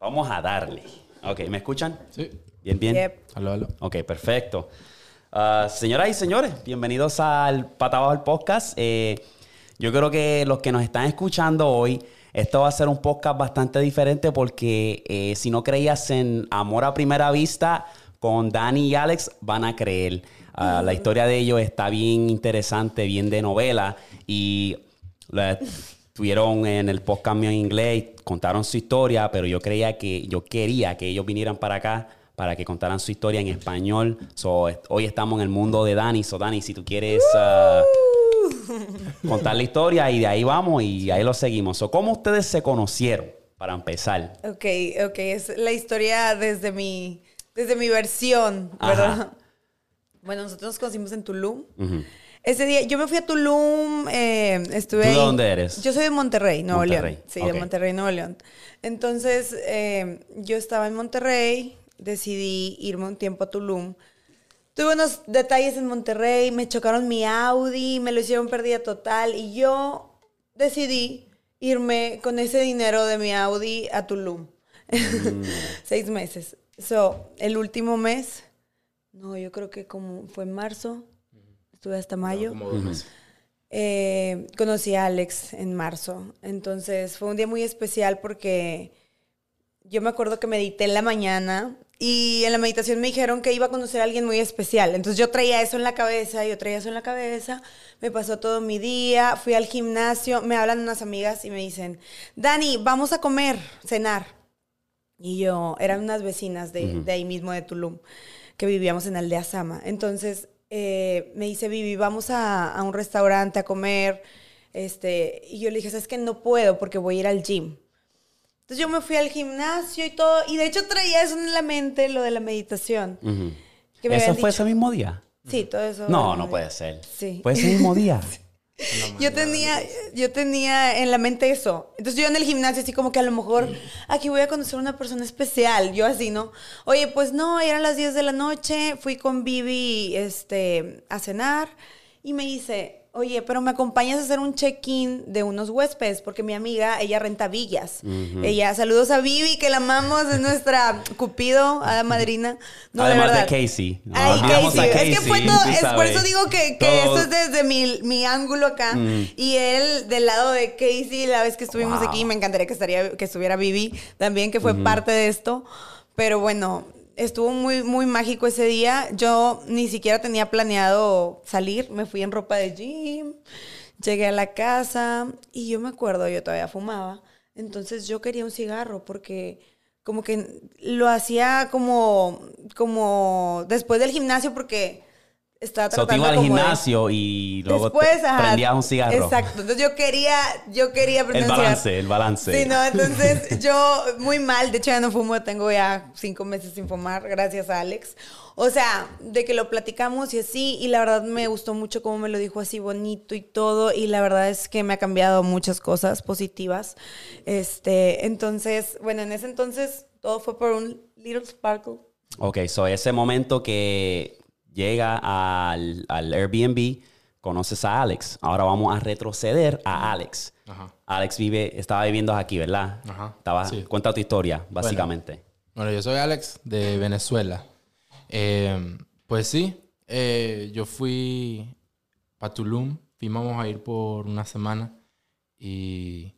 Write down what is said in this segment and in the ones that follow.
Vamos a darle. Ok, ¿me escuchan? Sí. Bien, bien. Yep. Aló, aló. Ok, perfecto. Ah, señoras y señores, bienvenidos al Patabajo del Podcast. Eh, yo creo que los que nos están escuchando hoy, esto va a ser un podcast bastante diferente porque eh, si no creías en Amor a Primera Vista, con Dani y Alex van a creer. Ah, La historia de ellos está bien interesante, bien de novela y la- estuvieron en el podcast mío en inglés, contaron su historia, pero yo creía que, yo quería que ellos vinieran para acá para que contaran su historia en español. So, hoy estamos en el mundo de Dani. So, Dani, si tú quieres ah, contar la historia y de ahí vamos y ahí lo seguimos. So, ¿Cómo ustedes se conocieron? Para empezar. Ok, ok, es la historia desde mi, desde mi versión, ¿verdad? Ajá. Bueno, nosotros nos conocimos en Tulum. Ese día, yo me fui a Tulum, eh, estuve ¿Tú de dónde eres? Yo soy de Monterrey, Nuevo Monterrey, León. Sí, de Monterrey, Nuevo León. Entonces, eh, yo estaba en Monterrey, decidí irme un tiempo a Tulum. Tuve unos detalles en Monterrey, me chocaron mi Audi, me lo hicieron pérdida total y yo decidí irme con ese dinero de mi Audi a Tulum. Mm. Seis meses. So, el último mes, no, yo creo que como fue en marzo, estuve hasta mayo. Como dos meses. Eh, conocí a Alex en marzo. Entonces fue un día muy especial porque yo me acuerdo que medité en la mañana y en la meditación me dijeron que iba a conocer a alguien muy especial. Entonces yo traía eso en la cabeza, yo traía eso en la cabeza, me pasó todo mi día, fui al gimnasio, me hablan unas amigas y me dicen, Dani, vamos a comer, cenar. Y yo, eran unas vecinas de, de ahí mismo de Tulum, que vivíamos en Aldea Sama. Entonces eh, me dice, Vivi, vamos a, a un restaurante a comer. Este, y yo le dije, ¿sabes que No puedo porque voy a ir al gym. Entonces yo me fui al gimnasio y todo. Y de hecho traía eso en la mente, lo de la meditación. Que me ¿Eso fue dicho. ese mismo día? Sí, todo eso. No, no puede ser. Sí. ¿Fue ese mismo día? Yo tenía, yo tenía en la mente eso. Entonces yo en el gimnasio así como que a lo mejor aquí voy a conocer a una persona especial. Yo así, ¿no? Oye, pues no, eran las 10 de la noche, fui con Vivi este, a cenar y me dice, oye, pero me acompañas a hacer un check-in de unos huéspedes porque mi amiga, ella renta villas. Ella, saludos a Vivi, que la amamos, es nuestra cupido, a la madrina. No, de Además de. Casey. No, Ay, Casey. a Es que fue Casey, todo, es por eso digo que, que esto es desde mi, mi ángulo acá. Y él del lado de Casey, la vez que estuvimos Wow. aquí, me encantaría que, estaría, que estuviera Vivi también, que fue parte de esto. Pero bueno, estuvo muy, muy mágico ese día. Yo ni siquiera tenía planeado salir. Me fui en ropa de gym. Llegué a la casa y yo me acuerdo, yo todavía fumaba. Entonces yo quería un cigarro porque como que lo hacía como, como después del gimnasio porque estaba So, te tratando iba al como de- gimnasio y luego Después, ajá, prendías un cigarro. Exacto. Entonces yo quería, yo quería El prender balance, el balance. Sí, no, entonces yo muy mal, de hecho ya no fumo, tengo ya cinco meses sin fumar, gracias a Alex. O sea, de que lo platicamos y así, y la verdad me gustó mucho cómo me lo dijo así bonito y todo, y la verdad es que me ha cambiado muchas cosas positivas. Este, entonces, bueno, en ese entonces todo fue por un little sparkle. Ok, so ese momento que llega al, al Airbnb, conoces a Alex. Ahora vamos a retroceder a Alex. Ajá. Alex vive, estaba viviendo aquí, ¿verdad? Ajá, Estaba, sí. Cuenta tu historia, básicamente. Bueno, yo soy Alex de Venezuela. Eh, pues sí, eh, yo fui para Tulum. Fuimos a ir por una semana. Y,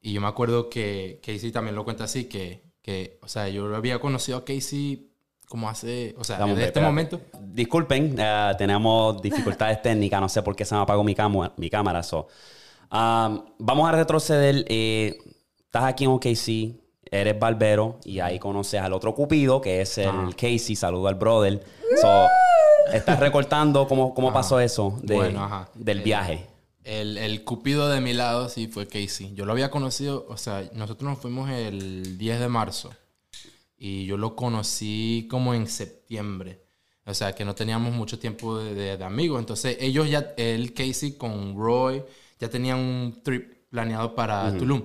y yo me acuerdo que Casey también lo cuenta así, que, que, o sea, yo había conocido a Casey como hace, o sea, un desde este momento. Disculpen, eh, tenemos dificultades técnicas. No sé por qué se me apagó mi, mi cámara. so. Um, vamos a retroceder. eh, estás aquí en OKC, eres barbero y ahí conoces al otro cupido que es el Ajá. Casey. Saludo al brother. So, estás recortando cómo, cómo pasó eso de- Bueno, ajá. del Eh, viaje. El, el cupido de mi lado sí fue Casey. Yo lo había conocido, o sea, nosotros nos fuimos el 10 de marzo y yo lo conocí como en septiembre. O sea, que no teníamos mucho tiempo de, de- de amigos. Entonces, ellos ya, él, Casey, con Roy, ya tenían un trip planeado para Tulum.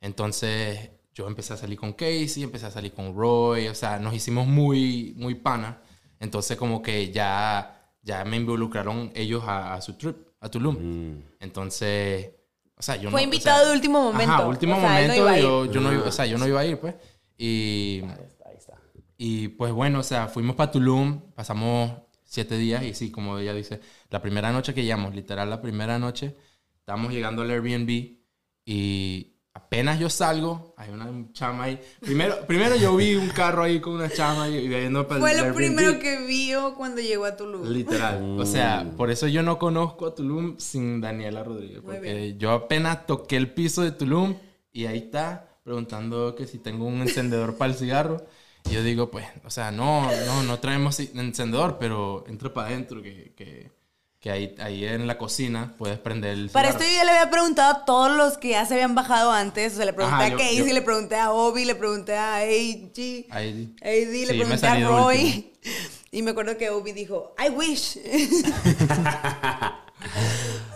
Entonces, yo empecé a salir con Casey, empecé a salir con Roy. O sea, nos hicimos muy, muy pana. Entonces, como que ya, ya me involucraron ellos a, a su trip, a Tulum. Mm. Entonces, o sea, yo Fue no... o invitado sea, de último momento. Ajá, último O sea, no momento. ir. yo, yo no, o sea, yo no iba a ir, pues. Y, Ahí está, ahí está. y pues bueno, o sea, fuimos para Tulum, pasamos siete días y sí, como ella dice, la primera noche que llegamos, literal la primera noche, estábamos llegando al Airbnb y apenas yo salgo, hay una chama ahí. Primero, primero yo vi un carro ahí con una chama y yendo para el Fue lo Airbnb. primero que vio cuando llegó a Tulum. Literal. O sea, por eso yo no conozco a Tulum sin Daniela Rodríguez. Porque yo apenas toqué el piso de Tulum y ahí está preguntando que si tengo un encendedor para el cigarro. Y yo digo, pues, o sea, no, no, no traemos encendedor, pero entra para adentro, que, que, que ahí, ahí en la cocina puedes prender el Para cigarro. esto yo le había preguntado a todos los que ya se habían bajado antes. O sea, le pregunté Ajá, a yo- Casey, yo- le pregunté a Obi, le pregunté a AG. AD, le Sí, he pregunté a Roy. último. Y me acuerdo que Obi dijo, I wish.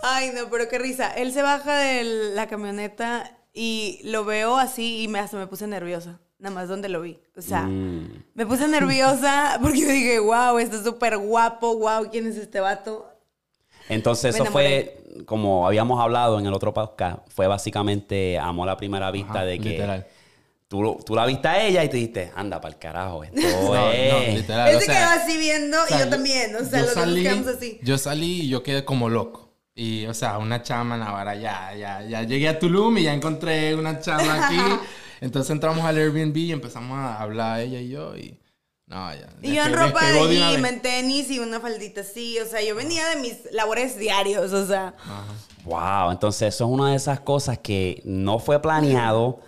Ay, no, pero qué risa. Él se baja de la camioneta y lo veo así y me, hasta me puse nerviosa. Nada más donde lo vi. O sea, Mm. me puse nerviosa porque dije, wow, está súper guapo, wow, ¿quién es este vato? Entonces, eso fue, como habíamos hablado en el otro podcast, fue básicamente amor a primera vista Ajá, de que literal. tú, tú la viste a ella y te dijiste, anda para el carajo, esto No, no, es. literal. Él o se sea, quedó así viendo O sea, y yo también. O sea, los dos salí, quedamos así. Yo salí y yo quedé como loco. Y, o sea, una chama, Navarra, ya, ya, ya llegué a Tulum y ya encontré una chama aquí. Entonces entramos al Airbnb y empezamos a hablar ella y yo y... No, ya. Y yo en ropa de gym, en tenis y una faldita así. O sea, yo venía de mis labores diarios. O sea, Wow, entonces eso es una de esas cosas que no fue planeado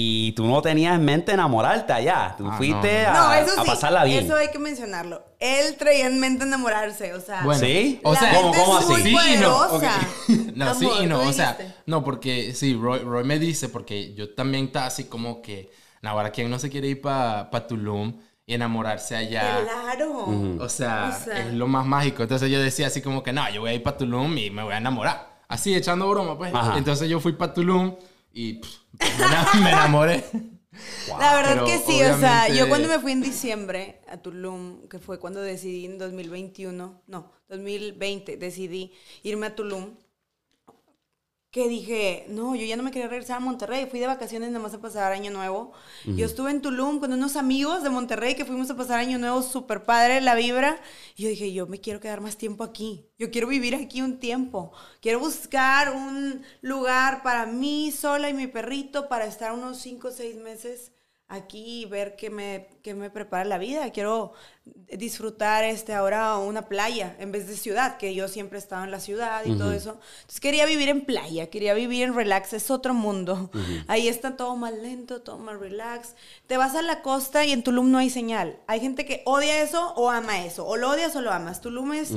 y tú no tenías en mente enamorarte allá. Tú Ah, fuiste no, a, no, eso a sí. pasarla bien. Eso hay que mencionarlo. Él traía en mente enamorarse. O sea, Bueno, ¿Sí? O sea, ¿cómo- cómo así? Sí y no. ok. poderosa. no, sí Amor, y no. O sea, no, porque sí, Roy, Roy me dice, porque yo también estaba así como que, Navarra, ¿quién no se quiere ir para Tulum y enamorarse allá? Claro. O sea, O sea. es lo más mágico. Entonces yo decía así como que, no, yo voy a ir para Tulum y me voy a enamorar. Así, echando broma, pues. Ajá. Entonces yo fui para Tulum y pff, me ena- me enamoré. La verdad Pero que sí, o sea, yo cuando me fui en diciembre a Tulum, que fue cuando decidí en 2021, no, 2020, decidí irme a Tulum, que dije, no, yo ya no me quería regresar a Monterrey, fui de vacaciones nada más a pasar Año Nuevo. Yo estuve en Tulum con unos amigos de Monterrey que fuimos a pasar Año Nuevo, súper padre la vibra. Y yo dije, yo me quiero quedar más tiempo aquí, yo quiero vivir aquí un tiempo, quiero buscar un lugar para mí sola y mi perrito para estar unos 5 o 6 meses aquí y ver qué me, qué me prepara la vida. Quiero disfrutar este ahora una playa en vez de ciudad, que yo siempre he estado en la ciudad y todo eso. Entonces quería vivir en playa, quería vivir en relax, es otro mundo. Ahí está todo más lento, todo más relax. Te vas a la costa y en Tulum no hay señal. Hay gente que odia eso o ama eso, o lo odias o lo amas. Tulum es,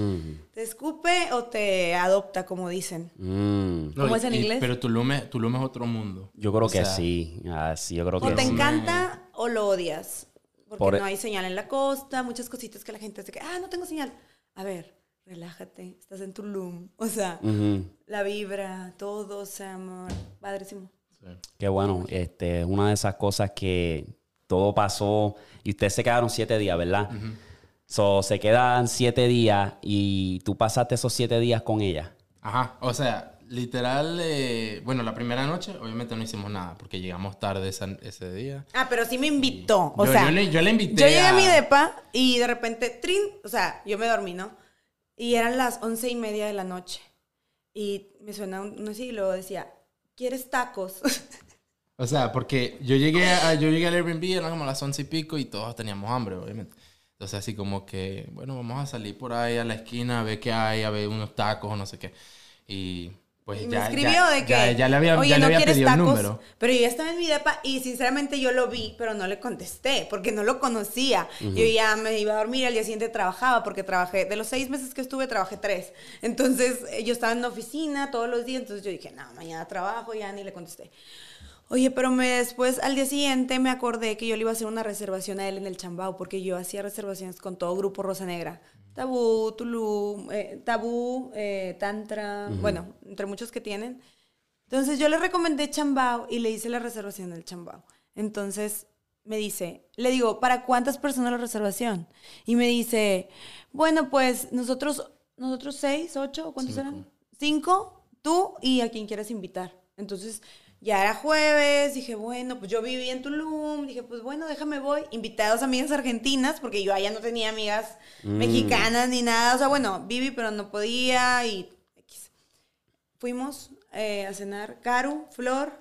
te escupe o te adopta, como dicen. Mm, ¿Cómo y- es en y- inglés? Pero Tulum es, Tulum es otro mundo. yo creo O que sea, sí. Ah, sí, yo creo O que te sí. encanta o lo odias. Porque Por- e- no hay señal en la costa, muchas cositas que la gente dice que, ah, no tengo señal. A ver, relájate, estás en Tulum. O sea, la vibra, todo, o sea, amor, padrísimo. sí. Qué bueno. Este, una de esas cosas que todo pasó y ustedes se quedaron siete días, ¿verdad? So, se quedan siete días y tú pasaste esos siete días con ella. Ajá, o sea, literal, eh, bueno, la primera noche obviamente no hicimos nada porque llegamos tarde esa- ese día. Ah, pero sí me invitó. O Yo- sea, yo le- yo le invité Yo llegué a... a- mi depa y de repente, trin, o sea, yo me dormí, ¿no? Y eran las once y media de la noche. Y me suena un, no sé, y luego decía, ¿quieres tacos? O sea, porque yo llegué, a, yo llegué al Airbnb, eran como las once y pico y todos teníamos hambre, obviamente. Entonces así como que, bueno, vamos a salir por ahí a la esquina a ver qué hay, a ver unos tacos o no sé qué. Y pues Y ya, me escribió ya- de que, ya, ya le había, oye, ya le ¿no había quieres pedido el tacos? número. Pero yo ya estaba en mi depa y sinceramente yo lo vi, pero no le contesté porque no lo conocía. Yo ya me iba a dormir, al día siguiente trabajaba porque trabajé, de los seis meses que estuve, trabajé tres. Entonces eh, yo estaba en la oficina todos los días, entonces yo dije, no, mañana trabajo, ya ni le contesté. Oye, pero me, después, al día siguiente, me acordé que yo le iba a hacer una reservación a él en el Chambao, porque yo hacía reservaciones con todo Grupo Rosa Negra. Tabú, Tulum, eh, Tabú, eh, Tantra, bueno, entre muchos que tienen. Entonces yo le recomendé Chambao y le hice la reservación del Chambao. Entonces me dice, le digo, ¿para cuántas personas la reservación? Y me dice, bueno, pues nosotros, nosotros seis, ocho, ¿cuántos Cinco. eran? Cinco, tú y a quien quieras invitar. Entonces Ya era jueves, dije, bueno, pues yo viví en Tulum, dije, pues bueno, déjame voy. Invité a dos amigas argentinas, porque yo allá no tenía amigas Mm. mexicanas ni nada. O sea, bueno, viví, pero no podía y X. Fuimos eh, a cenar, Caru, Flor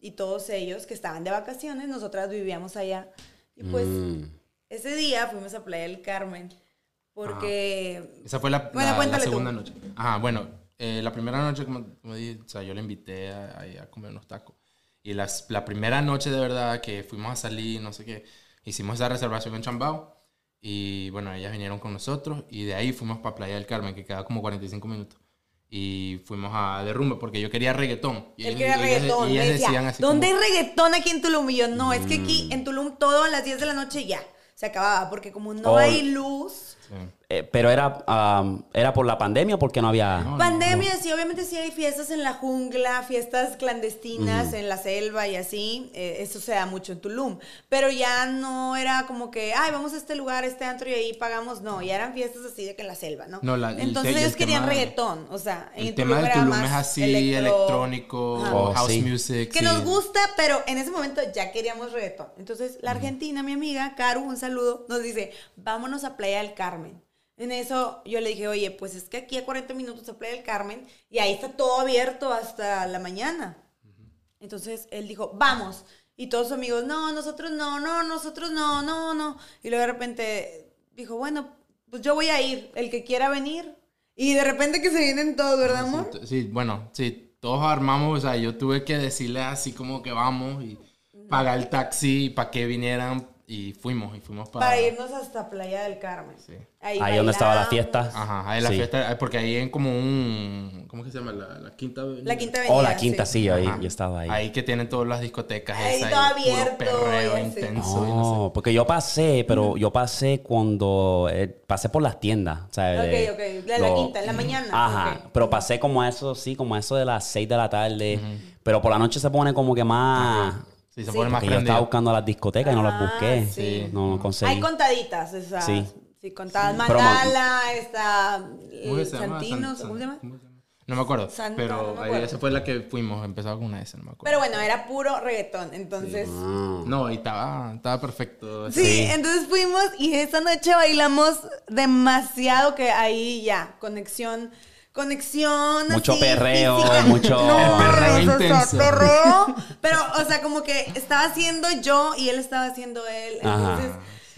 y todos ellos que estaban de vacaciones, nosotras vivíamos allá. Y pues Mm. ese día fuimos a Playa del Carmen, porque... Esa fue la, Bueno, la- la tú. segunda noche. Ajá, bueno, eh, la primera noche, como, como dije, o sea, yo le invité a, a- a comer unos tacos. Y las, la primera noche de verdad que fuimos a salir, no sé qué, hicimos esa reservación en Chambao. Y bueno, ellas vinieron con nosotros y de ahí fuimos para Playa del Carmen, que queda como 45 minutos. Y fuimos a derrumbe porque yo quería reggaetón. Y Él ellas- quería ellas- reggaetón. ellas decía, decían así ¿dónde como- hay reggaetón aquí en Tulum? Y yo, no, es que aquí Mm. en Tulum todo a las 10 de la noche ya se acababa, porque como no Oh. hay luz... Sí. Eh, pero era, am, era por la pandemia o porque no había. No, Pandemia, sí, obviamente sí hay fiestas en la jungla, fiestas clandestinas en la selva y así, eh, eso se da mucho en Tulum, pero ya no era como que, ay, vamos a este lugar, a este antro y ahí pagamos, no, ya eran fiestas así de que en la selva, ¿no? No, la- el Entonces te- ellos el querían tema- reggaetón, o sea, en El tema de era Tulum más es así, electro- electrónico. Oh, house sí. music. Que sí. nos gusta, pero en ese momento ya queríamos reggaetón. Entonces, la argentina, mi amiga, Caru, un saludo, nos dice, vámonos a Playa del Carmen. En eso yo le dije, oye, pues es que aquí a 40 minutos a Playa del Carmen y ahí está todo abierto hasta la mañana. Entonces él dijo, vamos. Y todos sus amigos, no, nosotros no, no, nosotros no, no, no. Y luego de repente dijo, bueno, pues yo voy a ir, el que quiera venir. Y de repente que se vienen todos, ¿verdad, amor? Sí, Sí, bueno, sí, todos armamos, o sea, yo tuve que decirle así como que vamos y pagar el taxi para que vinieran y fuimos, y fuimos para... Para irnos hasta Playa del Carmen. Sí. Ahí donde estaba la fiesta. Ajá, ahí la Sí. fiesta, porque ahí en como un, ¿cómo que se llama? La, la quinta avenida. La quinta avenida. Oh, la quinta, sí, ahí, Ajá. yo estaba ahí. Ahí que tienen todas las discotecas Ahí todo abierto, perreo y intenso no sé. Porque yo pasé, pero yo pasé cuando eh, pasé por las tiendas. O sea, Ok, eh, ok. La, la lo- quinta, en la mañana. Ajá, pero pasé como a eso, sí, como a eso de las 6 de la tarde. Pero por la noche se pone como que más. Sí, se Sí. pone más yo estaba buscando las discotecas y no las Ah, busqué. sí. No, no conseguí. Hay contaditas, sea, Sí. sí, contadas. Mandala, está ¿Cómo eh, se llama? Santinos, San- ¿cómo se llama? No me acuerdo, Santa, pero no me ahí acuerdo. esa fue la que fuimos, empezaba con una S, no me acuerdo. Pero bueno, era puro reggaetón, entonces... Ah. No, y estaba, estaba perfecto. Sí, Sí. entonces fuimos y esa noche bailamos demasiado que ahí ya, conexión, conexión. Mucho así, perreo, física. mucho- No, perreo intenso. pero, o sea, como que estaba haciendo yo y él estaba haciendo él. Ajá. Entonces,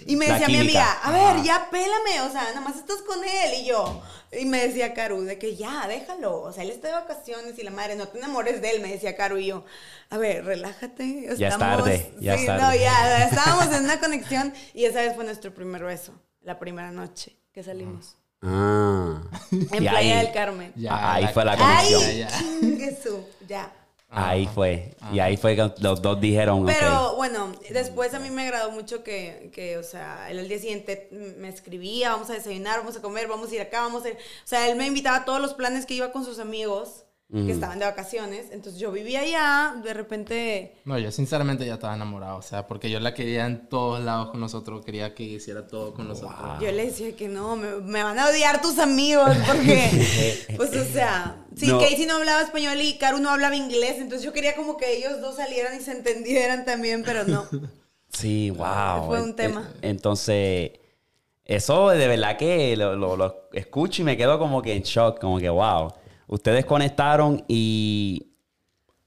y me decía mi amiga, a ver, Ajá. ya pélame, o sea, nada más estás con él y yo. Y me decía Caru, de que ya, déjalo, o sea, él está de vacaciones y la madre, no te enamores de él, me decía Caru y yo, a ver, relájate. Ya es estamos- tarde, ya es tarde. No, ya, estábamos en una conexión y esa vez fue nuestro primer beso, la primera noche que salimos. Ah. En Y Playa ahí, del Carmen. Ah, ahí fue la conexión. ¡Ay! Ya, ya. ahí fue. Y ahí fue que los dos dijeron, Pero bueno, después a mí me agradó mucho que, que, o sea, él al día siguiente me escribía, vamos a desayunar, vamos a comer, vamos a ir acá, vamos a ir. O sea, él me invitaba a todos los planes que iba con sus amigos que estaban de vacaciones. Entonces yo vivía allá, de repente. No, yo sinceramente ya estaba enamorado, o sea, porque yo la quería en todos lados con nosotros, quería que hiciera todo con nosotros. Yo le decía que no, me, me van a odiar tus amigos porque, pues, o sea, sí, No. Casey no hablaba español y Caru no hablaba inglés, entonces yo quería como que ellos dos salieran y se entendieran también, pero no. Sí, wow. Fue un tema. Entonces, eso de verdad que lo, lo- lo escucho y me quedo como que en shock, como que wow. Ustedes conectaron y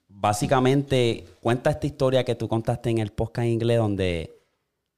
básicamente cuenta esta historia que tú contaste en el podcast en inglés donde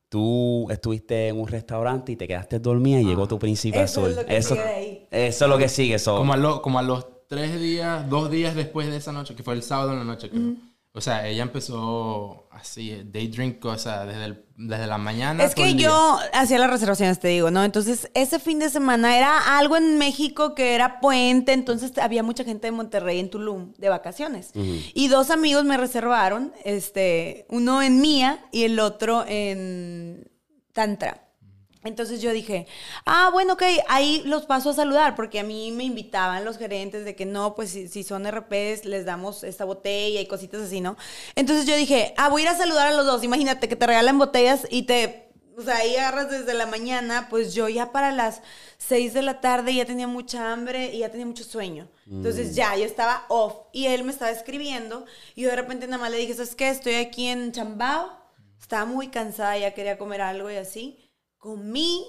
tú estuviste en un restaurante y te quedaste dormida y llegó tu príncipe Eso azul. es lo que eso, sigue de ahí. eso es lo que sigue. eso. Como a, lo- como a los tres días, dos días después de esa noche, que fue el sábado en la noche, creo. O sea, ella empezó así, day drink, o sea, desde, el- desde la mañana. Es todo que el día. yo hacía las reservaciones, te digo, ¿no? Entonces, ese fin de semana era algo en México que era puente, entonces había mucha gente de Monterrey en Tulum de vacaciones. Y dos amigos me reservaron, este, uno en Mía y el otro en Tantra. Entonces yo dije, ah, bueno, ok, ahí los paso a saludar, porque a mí me invitaban los gerentes de que no, pues si, si son RPs, les damos esta botella y cositas así, ¿no? Entonces yo dije, ah, voy a ir a saludar a los dos. Imagínate que te regalan botellas y te, O sea, ahí agarras desde la mañana, pues yo ya para las 6 de la tarde ya tenía mucha hambre y ya tenía mucho sueño. Entonces ya, yo estaba off y él me estaba escribiendo y yo de repente nada más le dije, ¿sabes qué? Estoy aquí en Chambao, estaba muy cansada, ya quería comer algo y así. Comí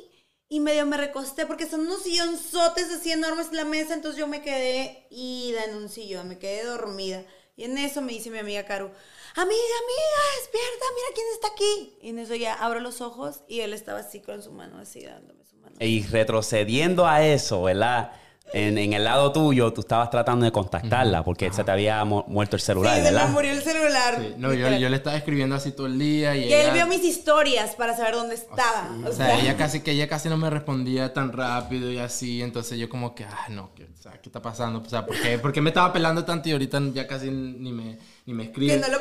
y medio me recosté porque son unos sillonzotes así enormes en la mesa, entonces yo me quedé ida en un sillón, me quedé dormida. Y en eso me dice mi amiga Caru, amiga, amiga, despierta, mira quién está aquí. Y en eso ya abro los ojos y él estaba así con su mano, así dándome su mano. Y retrocediendo a eso, ¿verdad? En, en el lado tuyo, tú estabas tratando de contactarla porque se te había mu- muerto el celular, sí, se ¿verdad? me murió el celular. Sí, no, yo, yo le estaba escribiendo así todo el día y, Y él vio mis historias para saber dónde estaba. O sea, ella casi que ella casi no me respondía tan rápido y así, entonces yo como que, ah, no, ¿qué, o sea, ¿qué está pasando? O sea, ¿por qué, por qué me estaba pelando tanto y ahorita ya casi ni me, ni me escribe? que no lo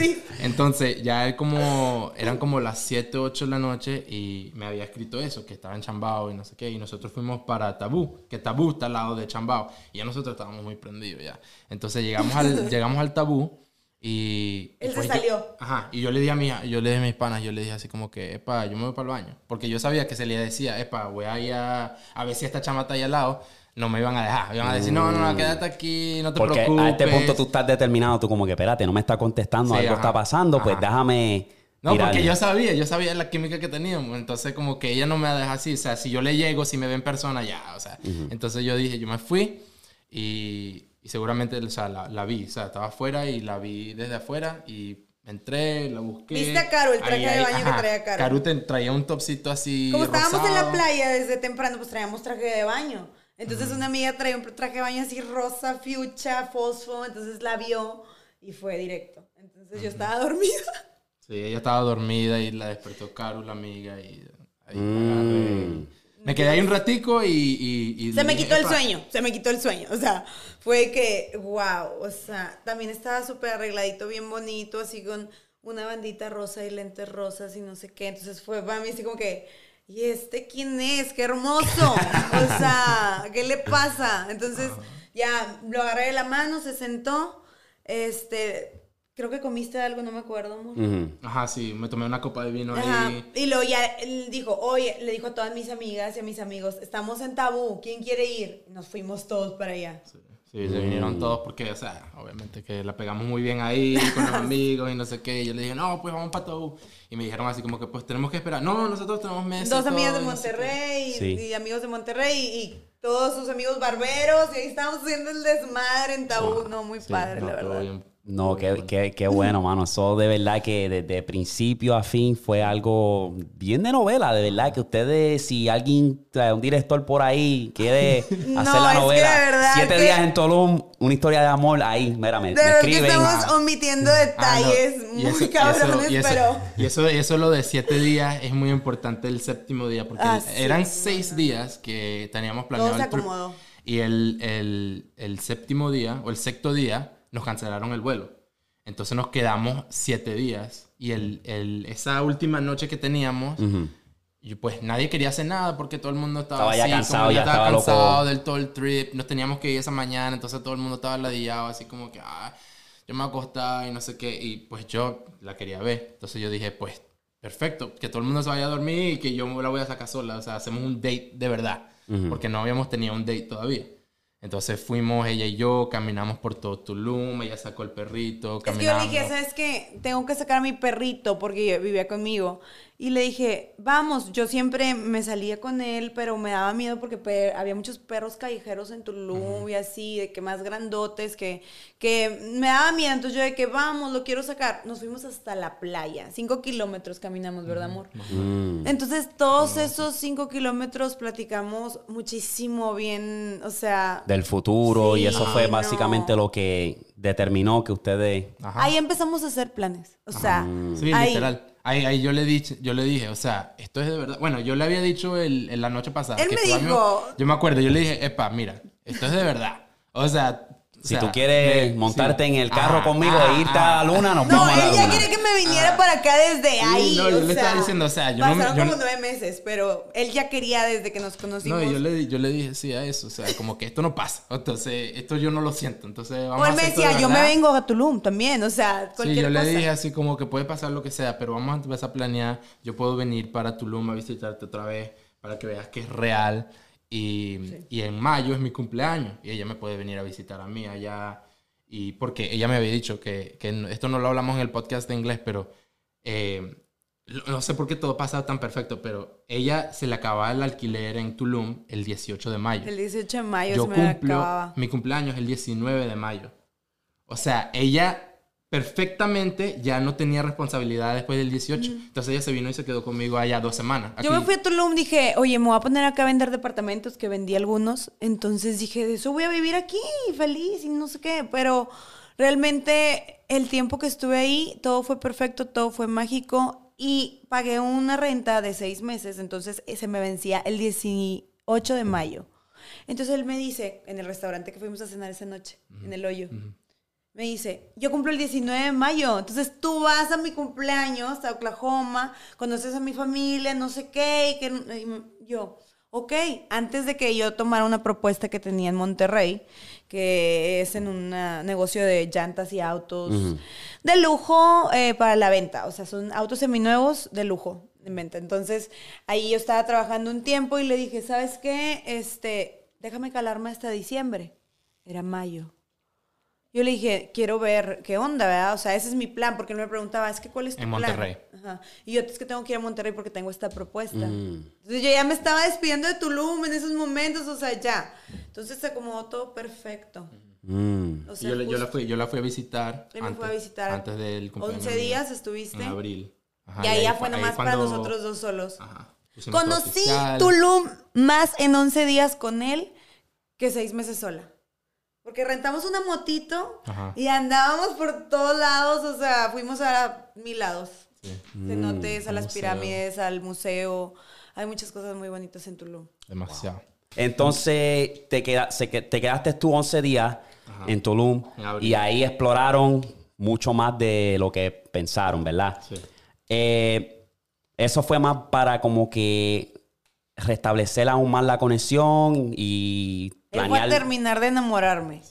sí. Entonces, ya él como, eran como las 7, 8 de la noche y me había escrito eso, que estaba en Chambao y no sé qué, y nosotros fuimos para Tabú, que Tabú está al lado de Chambao, y ya nosotros estábamos muy prendidos ya. Entonces llegamos al, llegamos al Tabú y... Él se yo- salió. ajá, y yo le di a mi, yo le dije a mis panas, yo le dije así como que, epa, yo me voy para el baño, porque yo sabía que se le decía, epa, voy a ir a, a ver si esta chama está ahí al lado, no me iban a dejar, me iban a decir, no, no, no, quédate aquí, no te Porque preocupes. a este punto tú estás determinado, tú como que, espérate, no me está contestando, Sí, algo ajá, está pasando, pues déjame No, tirarle. porque yo sabía, yo sabía la química que teníamos. Entonces, como que ella no me deja así. O sea, si yo le llego, si me ve en persona, ya. O sea, entonces yo dije, yo me fui y, y seguramente, o sea, la, la vi. O sea, estaba afuera y la vi desde afuera y entré, la busqué. ¿Viste a Caro, el traje de baño que traía Caro? Caru te- traía un topcito así. Como estábamos en la playa desde temprano, pues traíamos traje de baño. Entonces una amiga traía un traje de baño así rosa, fucha, fosfo, entonces la vio y fue directo. Entonces yo estaba dormida. Sí, ella estaba dormida y la despertó Caru, la amiga. Y ahí Mm. Me quedé ahí un ratico y. y- y Se me dije, quitó el sueño, se me quitó el sueño. O sea, fue que, wow, o sea, también estaba súper arregladito, bien bonito, así con una bandita rosa y lentes rosas y no sé qué. Entonces fue para mí así como que, ¿y este quién es? ¡Qué hermoso! O sea, ¿qué le pasa? Entonces ya lo agarré de la mano, se sentó, este, creo que comiste algo, no me acuerdo, amor. Ajá, sí, me tomé una copa de vino Ajá. ahí. Y luego ya él dijo, oye, le dijo a todas mis amigas y a mis amigos, estamos en tabú, ¿quién quiere ir? Nos fuimos todos para allá. Sí, sí, se vinieron todos porque, o sea, obviamente que la pegamos muy bien ahí con los amigos y no sé qué. Y yo le dije, no, pues vamos para Tabú. Y me dijeron así como que, pues tenemos que esperar. No, nosotros tenemos meses. Dos amigas de todo, y no sé qué". Monterrey y- Sí. y, amigos de Monterrey y, y todos sus amigos barberos y ahí estábamos haciendo el desmadre en tabú. No, muy Sí, padre, no, la todo verdad. bien. No, qué, qué, qué bueno, mano. Eso de verdad que desde principio a fin fue algo bien de novela, de verdad. Que ustedes, si alguien, o sea, un director por ahí quiere hacer No, la es que novela, de verdad Siete que- días en Tulum, una historia de amor, ahí, mira, me, De me verdad que escriben. estamos ah, omitiendo Ah, no, detalles y muy eso- cabrones, y eso- pero... Y eso, eso lo de siete días es muy importante el séptimo día, porque Ah, el- eran sí, seis días que teníamos planeado. Todo se el acomodó. Y el, el, el séptimo día, o el sexto día, nos cancelaron el vuelo. Entonces nos quedamos siete días. Y el, el, esa última noche que teníamos, y pues nadie quería hacer nada porque todo el mundo estaba, Estaba ya así, cansado, como ya estaba loco. cansado del todo el trip. Nos teníamos que ir esa mañana, entonces todo el mundo estaba ladillado, así como que, ah, yo me acostaba y no sé qué. Y pues yo la quería ver. Entonces yo dije, pues, perfecto, que todo el mundo se vaya a dormir y que yo la voy a sacar sola. O sea, hacemos un date de verdad. Porque no habíamos tenido un date todavía. Entonces fuimos ella y yo, caminamos por todo Tulum, ella sacó el perrito, Es que yo caminamos. dije, ¿sabes qué? Tengo que sacar a mi perrito porque vivía conmigo. Y le dije, vamos, yo siempre me salía con él, pero me daba miedo porque había muchos perros callejeros en Tulum y así, de que más grandotes, que, que me daba miedo. Entonces yo de que vamos, lo quiero sacar. Nos fuimos hasta la playa. Cinco kilómetros caminamos, ¿verdad, amor? Mm. Entonces todos esos cinco kilómetros platicamos muchísimo bien, o sea... Del futuro, y eso fue no. básicamente lo que determinó que ustedes. Ajá. Ahí empezamos a hacer planes. O sea, Sí, ahí. literal. Ahí, ahí yo, le dije, yo le dije, o sea, esto es de verdad. Bueno, yo le había dicho el, la noche pasada. Él que me dijo- yo me acuerdo, yo le dije, epa, mira, esto es de verdad. O sea, Si O sea, tú quieres me- montarte sí. en el carro Ajá, conmigo ajá, e irte a la ajá. luna, nos No, vamos a la él ya luna. quiere que me viniera para acá desde ahí. no, yo o le estaba sea, diciendo, o sea, yo no me- pasaron yo como no- nueve meses, pero él ya quería desde que nos conocimos. No, yo le, yo le dije sí a eso, o sea, como que esto no pasa, entonces esto yo no lo siento, entonces vamos o él a me decía, yo me verdad". vengo a Tulum también, o sea, Sí, cualquier yo le cosa. dije así como que puede pasar lo que sea, pero vamos a empezar a planear. Yo puedo venir para Tulum a visitarte otra vez para que veas que es real. Y, y en mayo es mi cumpleaños y ella me puede venir a visitar a mí allá. Y porque ella me había dicho que, que esto no lo hablamos en el podcast de inglés, pero eh, no sé por qué todo pasa tan perfecto, pero ella se le acababa el alquiler en Tulum el 18 de mayo El 18 de mayo yo se me cumplo acababa. mi cumpleaños el 19 de mayo. O sea, ella perfectamente ya no tenía responsabilidad después del 18. Entonces ella se vino y se quedó conmigo allá dos semanas. Yo me fui a Tulum, dije, oye, me voy a poner acá a vender departamentos, que vendí algunos. Entonces dije, de eso voy a vivir aquí, feliz y no sé qué. Pero realmente el tiempo que estuve ahí, todo fue perfecto, todo fue mágico. Y pagué una renta de seis meses, entonces eh, se me vencía el 18 de mayo. Entonces él me dice, en el restaurante que fuimos a cenar esa noche, en el hoyo, me dice, yo cumplo el 19 de mayo, entonces tú vas a mi cumpleaños a Oklahoma, conoces a mi familia, no sé qué, y que y yo, ok, antes de que yo tomara una propuesta que tenía en Monterrey, que es en un negocio de llantas y autos de lujo eh, para la venta, o sea, son autos seminuevos de lujo en venta. Entonces, ahí yo estaba trabajando un tiempo y le dije, ¿sabes qué? Este, déjame calarme hasta diciembre. Era mayo. Yo le dije, quiero ver qué onda, ¿verdad? O sea, ese es mi plan, porque él me preguntaba, es que ¿cuál es tu En plan? Monterrey. Ajá. Y yo, es que tengo que ir a Monterrey porque tengo esta propuesta. Mm. Entonces yo ya me estaba despidiendo de Tulum en esos momentos, o sea, ya. Entonces se acomodó todo perfecto. Mm. O sea, yo, la- yo la fui, yo la fui a visitar. Él me fue a visitar. Antes del cumpleaños. 11 mío, días estuviste. En abril. Ajá, y ahí ya fue- ahí nomás para nosotros dos solos. Ajá. Conocí. Tulum más en 11 días con él que seis meses sola. Porque rentamos una motito Ajá. y andábamos por todos lados, o sea, fuimos a mil lados. Sí. Cenotes, a las museo. pirámides, al museo. Hay muchas cosas muy bonitas en Tulum. Demasiado. Entonces, te, queda, se que- te quedaste tú 11 días en Tulum En abril. y ahí exploraron mucho más de lo que pensaron, ¿verdad? Sí. Eh, eso fue más para como que restablecer aún más la conexión y Él fue a terminar de enamorarme.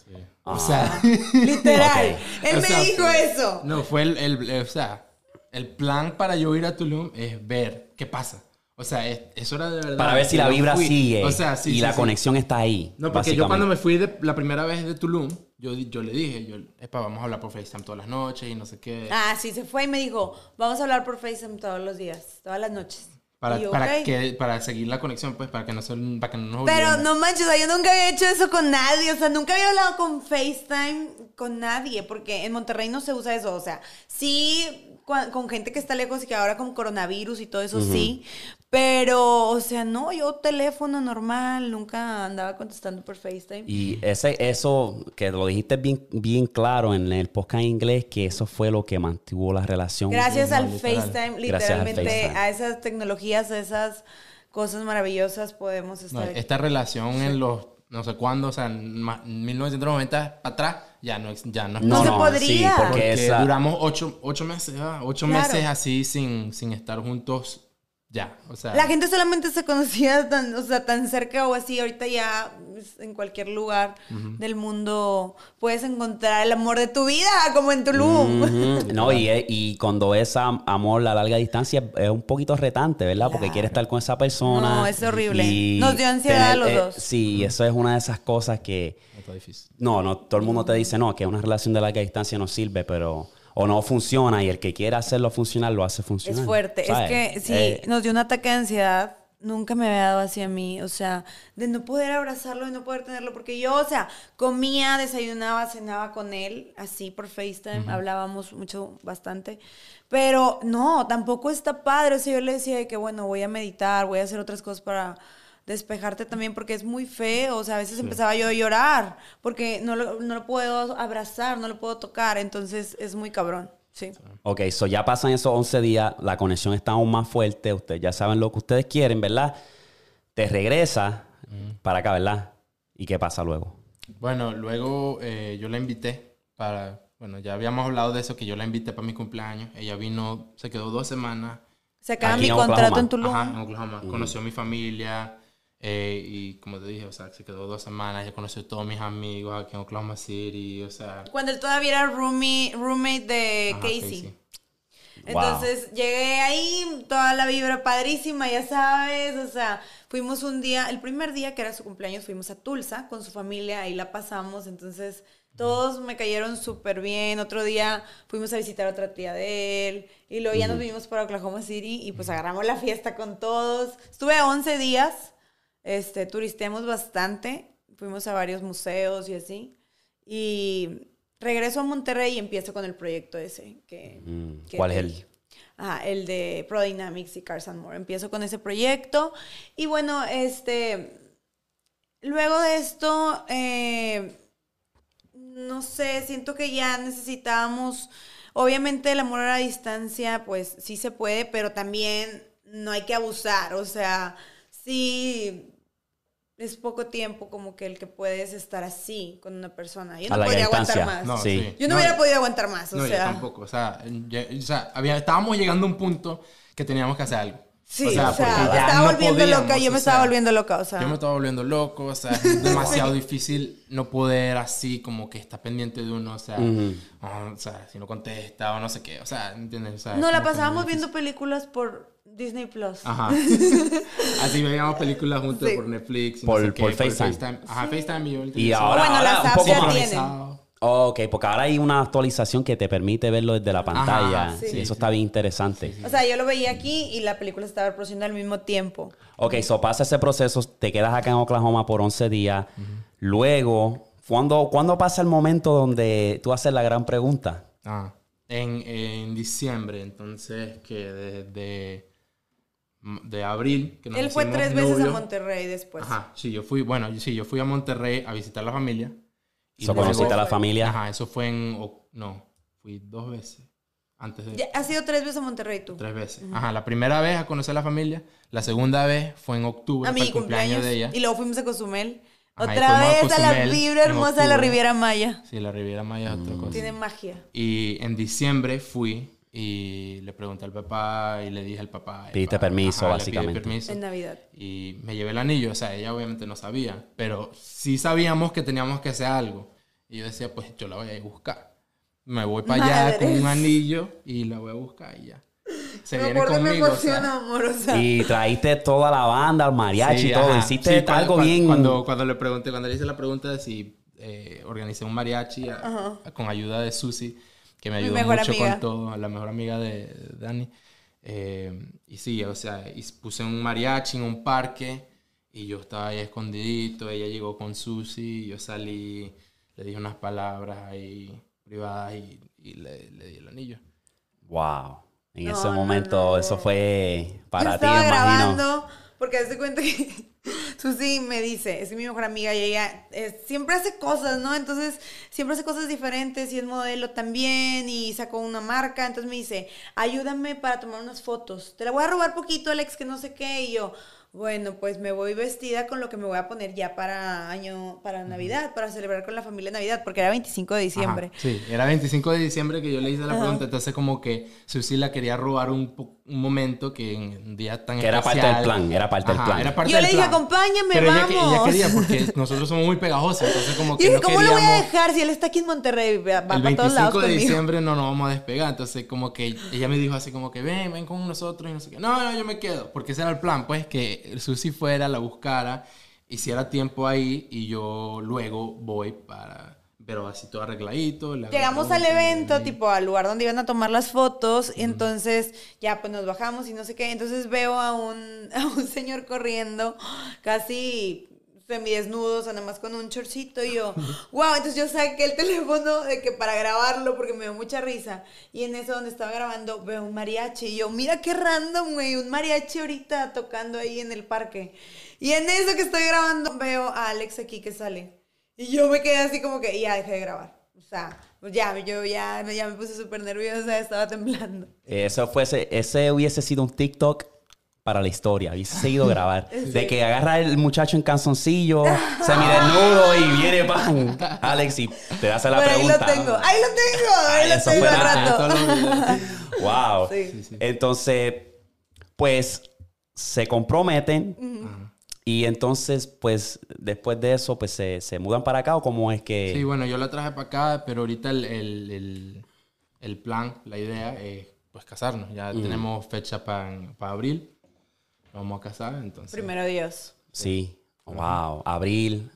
O sea, Literal. Él O me sea, dijo eso. No, fue el, el- el- o sea, el plan para yo ir a Tulum es ver qué pasa. O sea, es- eso era de verdad. Para ver si la vibra fui. sigue O sea, sí, y sí, la sí. conexión está ahí. No, porque yo cuando me fui de, la primera vez de Tulum, yo, di- yo le dije, yo, epa, vamos a hablar por FaceTime todas las noches y no sé qué. Ah, sí, se fue y me dijo, vamos a hablar por FaceTime todos los días, todas las noches. Para, yo, para, que, para seguir la conexión, pues, para que no, se, para que no nos Pero olvidemos. no manches, o sea, yo nunca había hecho eso con nadie, o sea, nunca había hablado con FaceTime con nadie, porque en Monterrey no se usa eso, o sea, sí con gente que está lejos y que ahora con coronavirus y todo eso sí, pero, o sea, no, yo teléfono normal, nunca andaba contestando por FaceTime. Y ese, eso que lo dijiste bien, bien claro en el podcast en inglés, que eso fue lo que mantuvo la relación. Gracias al literal. FaceTime, Gracias al literalmente, FaceTime. a esas a esas cosas maravillosas podemos No, estar aquí. esta relación en los, no sé cuándo, o sea, en ma- 1990 para atrás, ya no, ya no es No se podría. Sí, porque Porque esa- duramos ocho, ocho meses, ¿verdad? Ocho Claro. meses así sin, sin estar juntos ya. O sea, La gente solamente se conocía tan, o sea, tan cerca o así. Ahorita ya pues, en cualquier lugar del mundo puedes encontrar el amor de tu vida, como en Tulum. Ujú. No, y, es- y cuando es am- amor a larga distancia es un poquito retante, ¿verdad? Porque Claro. quiere estar con esa persona. No, es horrible. y Nos dio ansiedad a los eh, dos. Sí, eso es una de esas cosas que... está difícil. No, no, todo el mundo te dice, no, que una relación de larga distancia no sirve, pero... O no funciona y el que quiere hacerlo funcionar lo hace funcionar. Es fuerte. ¿sabes? Es que sí, Eh, nos dio un ataque de ansiedad. Nunca me había dado así a mí. O sea, de no poder abrazarlo y no poder tenerlo. Porque yo, o sea, comía, desayunaba, cenaba con él, así por FaceTime. Hablábamos mucho, bastante. Pero no, tampoco está padre. O sea, yo le decía de que, bueno, voy a meditar, voy a hacer otras cosas para despejarte también porque es muy feo, o sea, a veces empezaba yo a llorar porque no lo, no lo puedo abrazar, no lo puedo tocar, entonces es muy cabrón, sí. Ok, so ya pasan esos 11 días, la conexión está aún más fuerte, ustedes ya saben lo que ustedes quieren, ¿verdad? Te regresa para acá, ¿verdad? ¿Y qué pasa luego? Bueno, luego eh, yo la invité para, bueno, ya habíamos hablado de eso, que yo la invité para mi cumpleaños. Ella vino, se quedó dos semanas. Se acaba mi en contrato Oklahoma. en Tulum. Ajá, en Oklahoma. Conoció a mi familia eh, y como te dije, o sea, se quedó dos semanas. Ya conoció a todos mis amigos aquí en Oklahoma City, o sea... Cuando él todavía era roomie, roommate de ajá, Casey. Wow. Entonces llegué ahí, toda la vibra padrísima, ya sabes, o sea, fuimos un día, el primer día que era su cumpleaños, fuimos a Tulsa con su familia, ahí la pasamos, entonces todos me cayeron súper bien, otro día fuimos a visitar a otra tía de él, y luego ya nos vinimos para Oklahoma City y pues agarramos la fiesta con todos. Estuve 11 días, este, turisteamos bastante, fuimos a varios museos y así, y regreso a Monterrey y empiezo con el proyecto ese que... Mm, que ¿Cuál es el? Ajá, el de Pro Dynamics y Cars and More. Empiezo con ese proyecto. Y bueno, este. Luego de esto, eh, no sé, siento que ya necesitábamos. Obviamente, el amor a la distancia, pues sí se puede, pero también no hay que abusar. O sea, sí. Es poco tiempo como que el que puedes estar así con una persona. Yo no distancia. aguantar más. No, Sí. Yo no, hubiera podido aguantar más. O no, sea, yo tampoco. O sea, ya- o sea, había- estábamos llegando a un punto que teníamos que hacer algo. Sí, o sea, porque me ya estaba no volviendo podíamos, loca, yo o me estaba sea, volviendo loca, o sea. Yo me estaba volviendo loco, o sea, es demasiado difícil no poder así como que estar pendiente de uno, o sea, oh, o sea, si no contesta o no sé qué, o sea, ¿entiendes? O sea, No, la pasábamos viendo películas por Disney Plus. Ajá. Así veíamos películas juntos Sí. por Netflix. y Por- no sé qué, por FaceTime. Ajá, FaceTime y yo Y ahora, Bueno, ahora las apps ya tienen. Ok, porque ahora hay una actualización que te permite verlo desde la pantalla. sí, y sí, eso sí. está bien interesante. O sea, yo lo veía aquí y la película se estaba reproduciendo al mismo tiempo. Ok, so pasa ese proceso, te quedas acá en Oklahoma por 11 días. Luego, ¿cuándo, ¿cuándo pasa el momento donde tú haces la gran pregunta? Ah, en, en diciembre, entonces, que desde de abril. Que nos Él fue tres veces a. Monterrey después. Ajá, sí, yo fui, bueno, yo- sí, yo fui a Monterrey a visitar a la familia. Y So, luego- conociste a la familia. Ajá, eso fue en, no, fui dos veces. Antes de... Ya, has ido tres veces a Monterrey tú. Tres veces. Ajá, la primera vez a conocer a la familia. La segunda vez fue en octubre, A mi el cumpleaños, cumpleaños. de ella. Y luego fuimos a Cozumel. Ajá, Otra fuimos a vez a, la vibra en hermosa de la octubre. Riviera Maya. Sí, la Riviera Maya es otra cosa. Tiene magia. Y en diciembre fui y le pregunté al papá y le dije al papá. Pediste "Papá", permiso, le pedí básicamente. permiso. En Navidad. Y me llevé el anillo. O sea, ella obviamente no sabía. Pero sí sabíamos que teníamos que hacer algo. Y yo decía, pues yo la voy a ir a buscar. Me voy para allá con un anillo y la voy a buscar y ya. Se me viene me conmigo. o emociona, sea. amor. O sea, Y traíste toda la banda, el mariachi Sí, y todo. ajá. Hiciste Sí, algo cu- bien. Cuando, cuando le pregunté, cuando le hice la pregunta de si eh, organicé un mariachi a- a- con ayuda de Susi, que me ayudó mucho amiga. con todo, la mejor amiga de, de Dani. Eh, y sí, o sea, y puse un mariachi en un parque y yo estaba ahí escondidito, ella llegó con Susi, yo salí, le dije unas palabras ahí privadas y, y le, le di el anillo. Wow. En No, ese no, momento, no. eso fue yo para ti, estaba imagino. grabando porque hace cuenta que Susi me dice, es mi mejor amiga y ella eh, siempre hace cosas, ¿no? Entonces, siempre hace cosas diferentes y es modelo también y sacó una marca. Entonces me dice, ayúdame para tomar unas fotos. Te la voy a robar poquito, Alex, que no sé qué. Y yo, bueno, pues me voy vestida con lo que me voy a poner ya para año, para Navidad, para celebrar con la familia Navidad, porque era 25 de diciembre. Ajá, sí, era 25 de diciembre que yo le hice la pregunta, entonces como que Susi la quería robar un, po- un momento que en un día tan Que era parte del plan, era parte del Ajá, plan. era parte Yo del le dije, plan. "Acompáñame, Pero ella que- Ella, vamos". quería porque nosotros somos muy pegajosos, entonces como Y que dije, no ¿cómo lo voy a dejar si él está aquí en Monterrey? Va, va El para todos lados 25 de conmigo. diciembre no nos vamos a despegar, entonces como que ella me dijo así como que ven, ven con nosotros y no sé qué. No, no, yo me quedo, porque ese era el plan, pues que Susi fuera, la buscara, hiciera tiempo ahí y yo luego voy para, pero así todo arregladito. Llegamos al evento, y- tipo al lugar donde iban a tomar las fotos, entonces ya pues nos bajamos y no sé qué. Entonces veo a un, a un señor corriendo, casi semidesnudo, o sea, nada más con un chorcito, y yo, wow, entonces yo saqué el teléfono de que para grabarlo, porque me dio mucha risa, y en eso donde estaba grabando veo un mariachi, y yo, mira qué random, güey, un mariachi ahorita tocando ahí en el parque, y en eso que estoy grabando veo a Alex aquí que sale, y yo me quedé así como que, y ya dejé de grabar, o sea, pues ya, yo ya, ya me puse súper nerviosa, estaba temblando. Eso fuese, ese hubiese sido un TikTok para la historia. Hubiese seguido grabar. De que agarra el muchacho en canzoncillo, semidesnudo y viene pan. Alex, y te hace la Pero ahí pregunta. lo tengo, ahí lo tengo, ahí Ay, lo eso tengo al rato. Wow. Sí. Entonces, pues se comprometen. Y entonces, pues, después de eso, pues se, se mudan para acá o cómo es que. Sí, bueno, yo la traje para acá, pero ahorita el, el, el, el plan, la idea es pues casarnos. Ya tenemos fecha para abril. Nos vamos a casar, entonces. Primero Dios. Sí. Wow. Abril.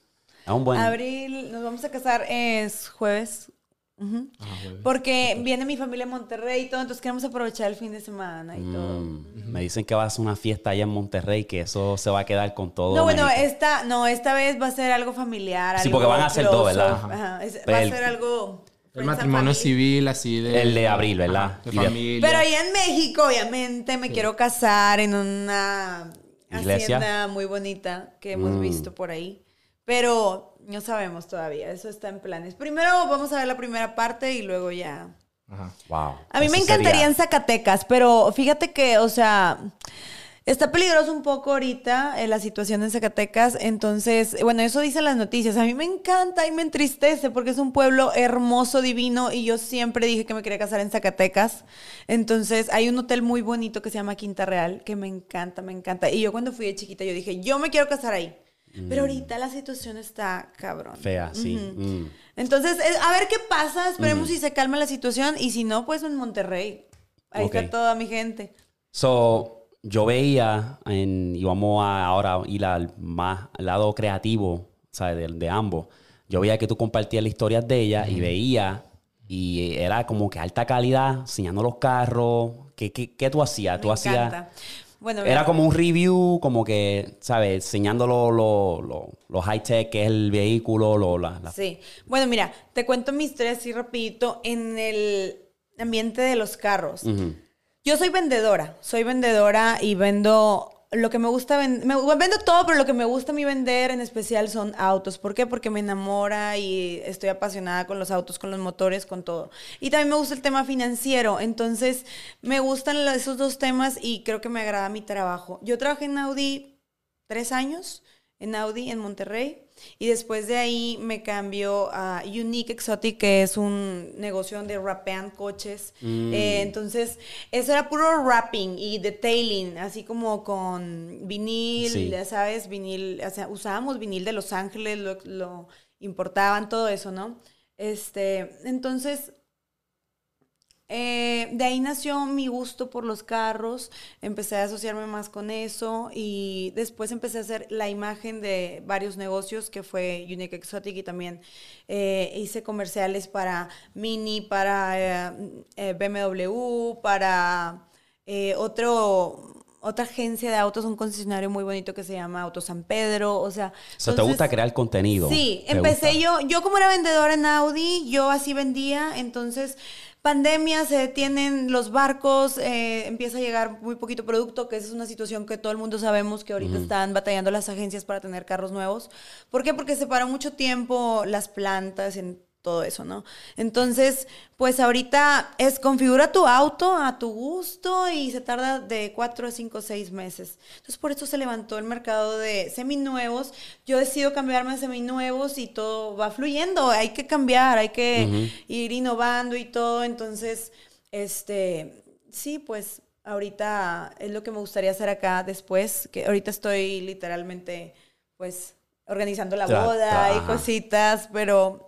Es un buen. Abril, nos vamos a casar es jueves. Jueves. Porque viene mi familia en Monterrey y todo, entonces queremos aprovechar el fin de semana y todo. Mm, Me dicen que va a ser una fiesta allá en Monterrey, que eso se va a quedar con todo. No, bueno, México. esta, no, esta vez va a ser algo familiar. Sí, algo porque van a ser dos, ¿verdad? Ajá, es- va a ser algo. El matrimonio civil, así de. El de abril, ¿verdad? Ajá, De Y de- familia. Pero allá en México, obviamente, me quiero casar en una ¿Iglesia? hacienda muy bonita que hemos Mm. visto por ahí. Pero no sabemos todavía, eso está en planes. Primero vamos a ver la primera parte y luego ya. Ajá. Wow. A mí me encantaría sería- en Zacatecas, pero fíjate que, o sea, está peligroso un poco ahorita eh, la situación en Zacatecas. Entonces, bueno, eso dicen las noticias. A mí me encanta y me entristece porque es un pueblo hermoso, divino, y yo siempre dije que me quería casar en Zacatecas. Entonces, hay un hotel muy bonito que se llama Quinta Real, que me encanta, me encanta. Y yo cuando fui de chiquita, yo dije, yo me quiero casar ahí. Pero ahorita la situación está cabrón. Mm. Fea, sí. Mm. Entonces, a ver qué pasa. Esperemos si se calma la situación. Y si no, pues en Monterrey. Ahí Ok. está toda mi gente. So, yo veía, en, y vamos a ahora ir al más al lado creativo, ¿sabes? De, de ambos. Yo veía que tú compartías las historias de ella y veía, y era como que alta calidad, enseñando los carros. ¿Qué, qué, qué tú hacías? Tú Me hacías. Bueno, Era como un review, como que, ¿sabes? Enseñando lo, lo, lo, lo high-tech que es el vehículo, lo, la, la- Sí. Bueno, mira, te cuento mi historia así rapidito en el ambiente de los carros. Yo soy vendedora, soy vendedora y vendo lo que me gusta vender, vendo todo, pero lo que me gusta a mí vender en especial son autos. ¿Por qué? Porque me enamora y estoy apasionada con los autos, con los motores, con todo. Y también me gusta el tema financiero, entonces me gustan esos dos temas y creo que me agrada mi trabajo. Yo trabajé en Audi tres años, en Audi en Monterrey. Y después de ahí me cambió a Unique Exotic, que es un negocio donde rapean coches. Mm. Eh, entonces, eso era puro wrapping y detailing, así como con vinil, Sí. ya sabes, vinil, o sea, usábamos vinil de Los Ángeles, lo, lo importaban, todo eso, ¿no? Este, entonces, eh, de ahí nació mi gusto por los carros, empecé a asociarme más con eso y después empecé a hacer la imagen de varios negocios que fue Unique Exotic y también eh, hice comerciales para Mini, para eh, BMW, para otro... Otra agencia de autos, un concesionario muy bonito que se llama Auto San Pedro, o sea... O sea, te gusta crear contenido. Sí, ¿Te empecé gusta? yo, yo como era vendedora en Audi, yo así vendía, entonces pandemia, se detienen los barcos, eh, empieza a llegar muy poquito producto, que esa es una situación que todo el mundo sabemos que ahorita están batallando las agencias para tener carros nuevos. ¿Por qué? Porque se paró mucho tiempo las plantas en todo eso, ¿no? Entonces, pues ahorita es configura tu auto a tu gusto y se tarda de 4 a 5 o 6 meses. Entonces, por eso se levantó el mercado de seminuevos. Yo decido cambiarme a seminuevos y todo va fluyendo. Hay que cambiar, hay que ir innovando y todo. Entonces, este, sí, pues ahorita es lo que me gustaría hacer acá después, que ahorita estoy literalmente, pues, organizando la boda y cositas, pero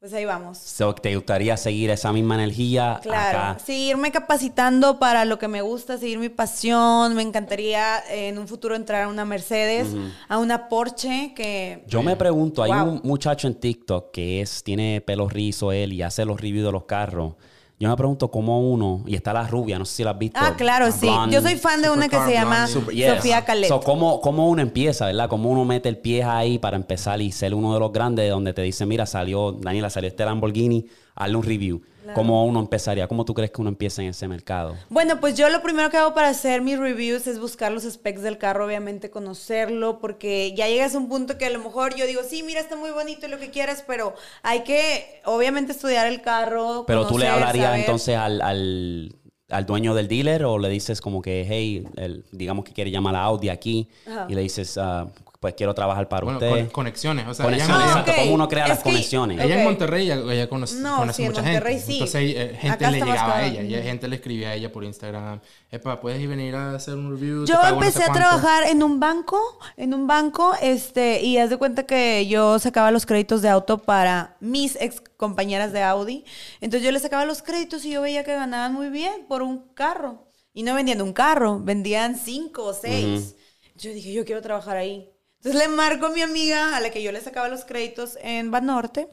pues ahí vamos. So, ¿Te gustaría seguir esa misma energía Claro, acá? seguirme capacitando para lo que me gusta, seguir mi pasión. Me encantaría eh, en un futuro entrar a una Mercedes, a una Porsche, que Yo me pregunto, hay un muchacho en TikTok que es, tiene pelo rizo él y hace los reviews de los carros. Yo me pregunto cómo uno, y está la rubia, no sé si la has visto. Ah, claro, sí. Yo soy fan de una que se llama. Super- yes. Sofía Calet. So, ¿cómo, ¿Cómo uno empieza, verdad? ¿Cómo uno mete el pie ahí para empezar y ser uno de los grandes donde te dicen, mira, salió, Daniela, salió este Lamborghini, hazle un review. ¿Cómo uno empezaría? ¿Cómo tú crees que uno empieza en ese mercado? Bueno, pues yo lo primero que hago para hacer mis reviews es buscar los specs del carro, obviamente conocerlo, porque ya llegas a un punto que a lo mejor yo digo, sí, mira, está muy bonito y lo que quieras, pero hay que, obviamente, estudiar el carro. Pero tú le hablarías saber. entonces al, al al dueño del dealer o le dices como que, hey, el- digamos que quiere llamar a Audi aquí Ajá. y le dices, ah, pues quiero trabajar para Bueno, usted. con- conexiones. O sea, ella, Conexiones, Ah, exacto, ok. cómo uno crea Es las que- conexiones. ella en Ok. Monterrey ella, ella conoce, No, conoce sí, en mucha Monterrey gente. sí. Entonces eh, gente Acá le llegaba a ella. Y gente le escribía a ella por Instagram. Epa, ¿puedes ir venir a hacer un review? Yo pago no sé empecé a cuánto". trabajar en un banco, en un banco, este, y haz de cuenta que yo sacaba los créditos de auto para mis ex compañeras de Audi. Entonces yo les sacaba los créditos y yo veía que ganaban muy bien por un carro. Y no vendían un carro, vendían cinco o seis. Yo dije, yo quiero trabajar ahí. Entonces le marco a mi amiga a la que yo le sacaba los créditos en Banorte.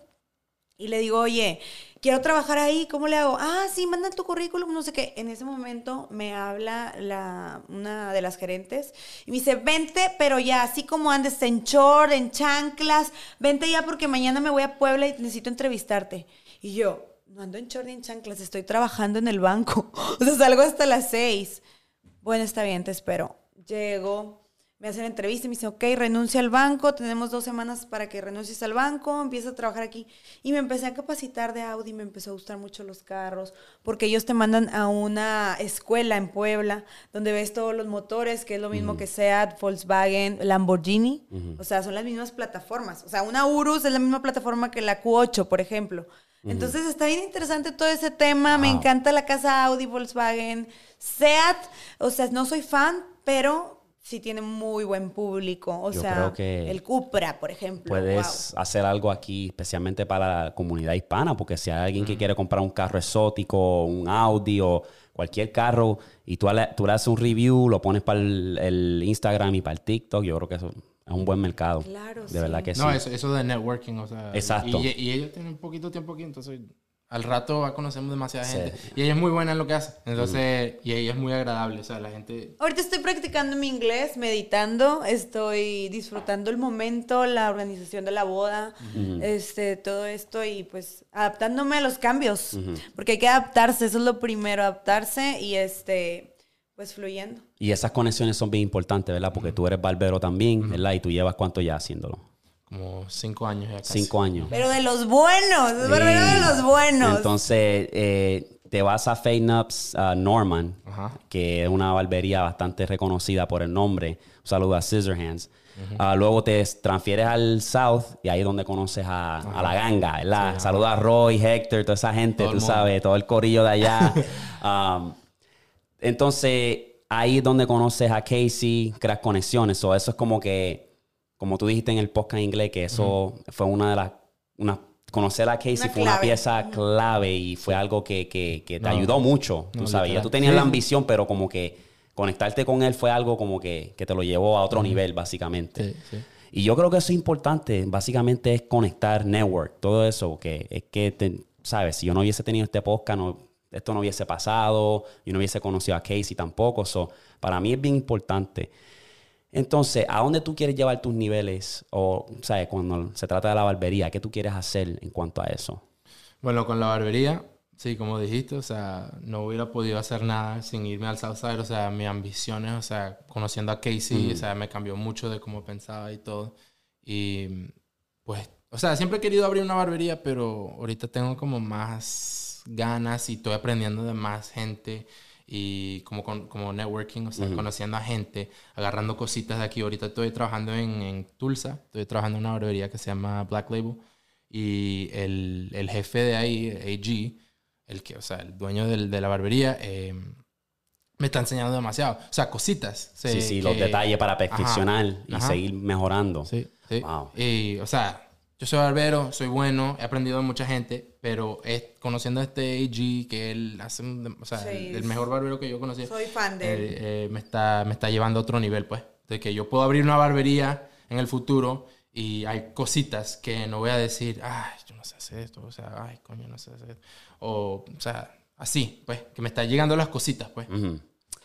Y le digo, oye, quiero trabajar ahí, ¿cómo le hago? Ah, sí, manda tu currículum, no sé qué. En ese momento me habla la, una de las gerentes y me dice, vente, pero ya, así como andes en short, en chanclas, vente ya porque mañana me voy a Puebla y necesito entrevistarte. Y yo, no ando en short ni en chanclas, estoy trabajando en el banco. O sea, salgo hasta las seis. Bueno, está bien, te espero. Llego, me hacen entrevista y me dicen, ok, renuncia al banco, tenemos dos semanas para que renuncies al banco, empieza a trabajar aquí. Y me empecé a capacitar de Audi, me empezó a gustar mucho los carros, porque ellos te mandan a una escuela en Puebla, donde ves todos los motores, que es lo mismo que Seat, Volkswagen, Lamborghini. O sea, son las mismas plataformas. O sea, una Urus es la misma plataforma que la Q8, por ejemplo. Entonces está bien interesante todo ese tema. Me Wow. encanta la casa Audi, Volkswagen, Seat. O sea, no soy fan, pero sí tiene muy buen público. O Yo sea, creo que el Cupra, por ejemplo. Puedes hacer algo aquí especialmente para la comunidad hispana, porque si hay alguien que quiere comprar un carro exótico, un Audi o cualquier carro, y tú le, tú le haces un review, lo pones para el, el Instagram y para el TikTok, yo creo que eso es un buen mercado. Claro, De sí. verdad que No, sí. eso, eso de networking, o sea. Exacto. Y, y ella tiene un poquito tiempo aquí, entonces al rato va conocemos demasiada Sí. gente. Y ella es muy buena en lo que hace. Entonces, y ella es muy agradable, o sea, la gente. Ahorita estoy practicando mi inglés, meditando, estoy disfrutando el momento, la organización de la boda, este, todo esto y pues adaptándome a los cambios, porque hay que adaptarse, eso es lo primero, adaptarse y este, pues fluyendo. Y esas conexiones son bien importantes, ¿verdad? Porque tú eres barbero también, ¿verdad? Y tú llevas cuánto ya haciéndolo. Como cinco años ya casi. Cinco años. Pero de los buenos, es barbero de los buenos. Entonces, eh, te vas a Fade Nups uh, Norman, Ajá. que es una barbería bastante reconocida por el nombre. Un saludo a Scissorhands. Ah, luego te transfieres al South y ahí es donde conoces a, a la ganga, ¿verdad? Saluda a Roy, Hector, toda esa gente, Todo tú sabes, todo el corillo de allá. Um, entonces, ahí es donde conoces a Casey, creas conexiones. So, eso es como que, como tú dijiste en el podcast en inglés, que eso fue una de las... Una, conocer a Casey Una fue una pieza clave y fue algo que, que- que te No. ayudó mucho, tú sabes. Ya tú tenías Sí. la ambición, pero como que conectarte con él fue algo como que, que te lo llevó a otro nivel, básicamente. Sí, sí. Y yo creo que eso es importante, básicamente es conectar network, todo eso, que es que, te- sabes, si yo no hubiese tenido este podcast, no, esto no hubiese pasado, yo no hubiese conocido a Casey tampoco, so, para mí es bien importante. Entonces, ¿a dónde tú quieres llevar tus niveles? O, ¿sabes? Cuando se trata de la barbería, ¿qué tú quieres hacer en cuanto a eso? Bueno, con la barbería, sí, como dijiste, o sea, no hubiera podido hacer nada sin irme al Southside, o sea, mis ambiciones, o sea, conociendo a Casey, o sea, me cambió mucho de cómo pensaba y todo. Y pues, o sea, siempre he querido abrir una barbería, pero ahorita tengo como más ganas y estoy aprendiendo de más gente y como, con- como networking, o sea, conociendo a gente, agarrando cositas de aquí. Ahorita estoy trabajando en, en Tulsa, estoy trabajando en una barbería que se llama Black Label y el, el jefe de ahí, AG, el que, o sea, el dueño del- de la barbería, eh, me está enseñando demasiado. O sea, cositas. Sí, sé sí, que- los detalles para Ajá, perfeccionar y ajá. seguir mejorando. Sí, sí. Wow. Y, o sea, yo soy barbero, soy bueno, he aprendido de mucha gente, pero es, conociendo a este AG, que él hace, o sea, Sí, el, el mejor barbero que yo conocí, Soy fan de él. eh, eh, me, está, me está llevando a otro nivel, pues. De que yo puedo abrir una barbería en el futuro y hay cositas que no voy a decir, ay, yo no sé hacer esto, o sea, ay, coño, no sé hacer esto. O, o sea, así, pues, que me están llegando las cositas, pues.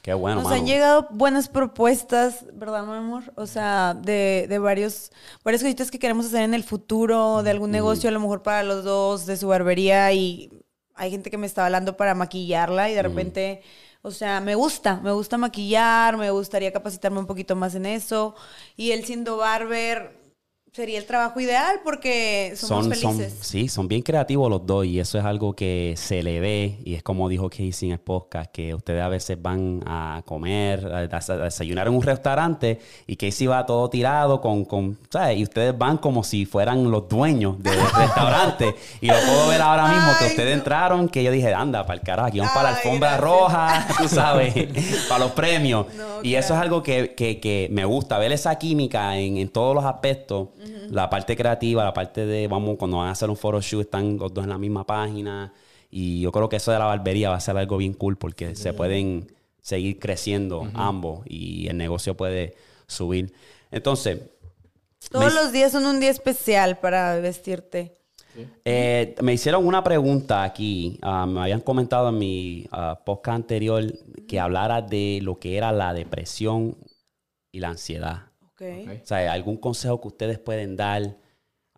Qué bueno, Nos mano. han llegado buenas propuestas, ¿verdad, mi amor? O sea, de, de varios, varias cositas que queremos hacer en el futuro, de algún negocio a lo mejor para los dos, de su barbería y hay gente que me está hablando para maquillarla y de repente, o sea, me gusta, me gusta maquillar, me gustaría capacitarme un poquito más en eso y él siendo barber, sería el trabajo ideal porque somos son, son, felices. sí, son bien creativos los dos y eso es algo que se le ve y es como dijo Casey en el podcast, que ustedes a veces van a comer, a, a desayunar en un restaurante y Casey va todo tirado con, con ¿sabes? Y ustedes van como si fueran los dueños del restaurante y lo puedo ver ahora mismo que ustedes entraron, que yo dije, anda, para el carajo, aquí vamos para la alfombra gracias. roja, tú sabes, para los premios. No, y eso es algo que, que- que me gusta, ver esa química en, en todos los aspectos, la parte creativa, la parte de, vamos, cuando van a hacer un photoshoot, están los dos en la misma página. Y yo creo que eso de la barbería va a ser algo bien cool porque se pueden seguir creciendo ambos y el negocio puede subir. Entonces, Todos me- los días son un día especial para vestirte. eh, me hicieron una pregunta aquí. ah, me habían comentado en mi ah, podcast anterior que hablara de lo que era la depresión y la ansiedad. Ok. Ok. O sea, algún consejo que ustedes pueden dar,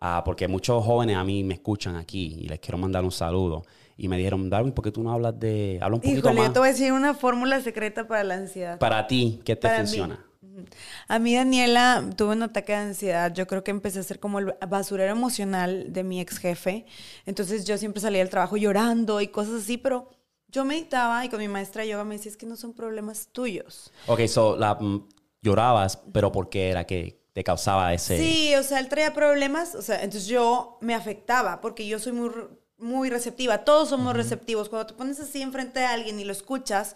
Ah, porque muchos jóvenes a mí me escuchan aquí y les quiero mandar un saludo. Y me dijeron, Darwin, ¿por qué tú no hablas de... Habla un poquito Híjole, más. yo te voy a decir una fórmula secreta para la ansiedad. Para ti, ¿qué te Para mí. funciona? Ujú. A mí, Daniela, tuve un ataque de ansiedad. Yo creo que empecé a ser como el basurero emocional de mi ex jefe. Entonces yo siempre salía del trabajo llorando y cosas así, pero yo meditaba y con mi maestra de yoga me decía, es que no son problemas tuyos. Ok, so, la, mm, llorabas, pero ¿por qué era que te causaba ese... Sí, o sea, él traía problemas, o sea, entonces yo me afectaba porque yo soy muy, muy receptiva. Todos somos receptivos. Cuando te pones así enfrente de alguien y lo escuchas,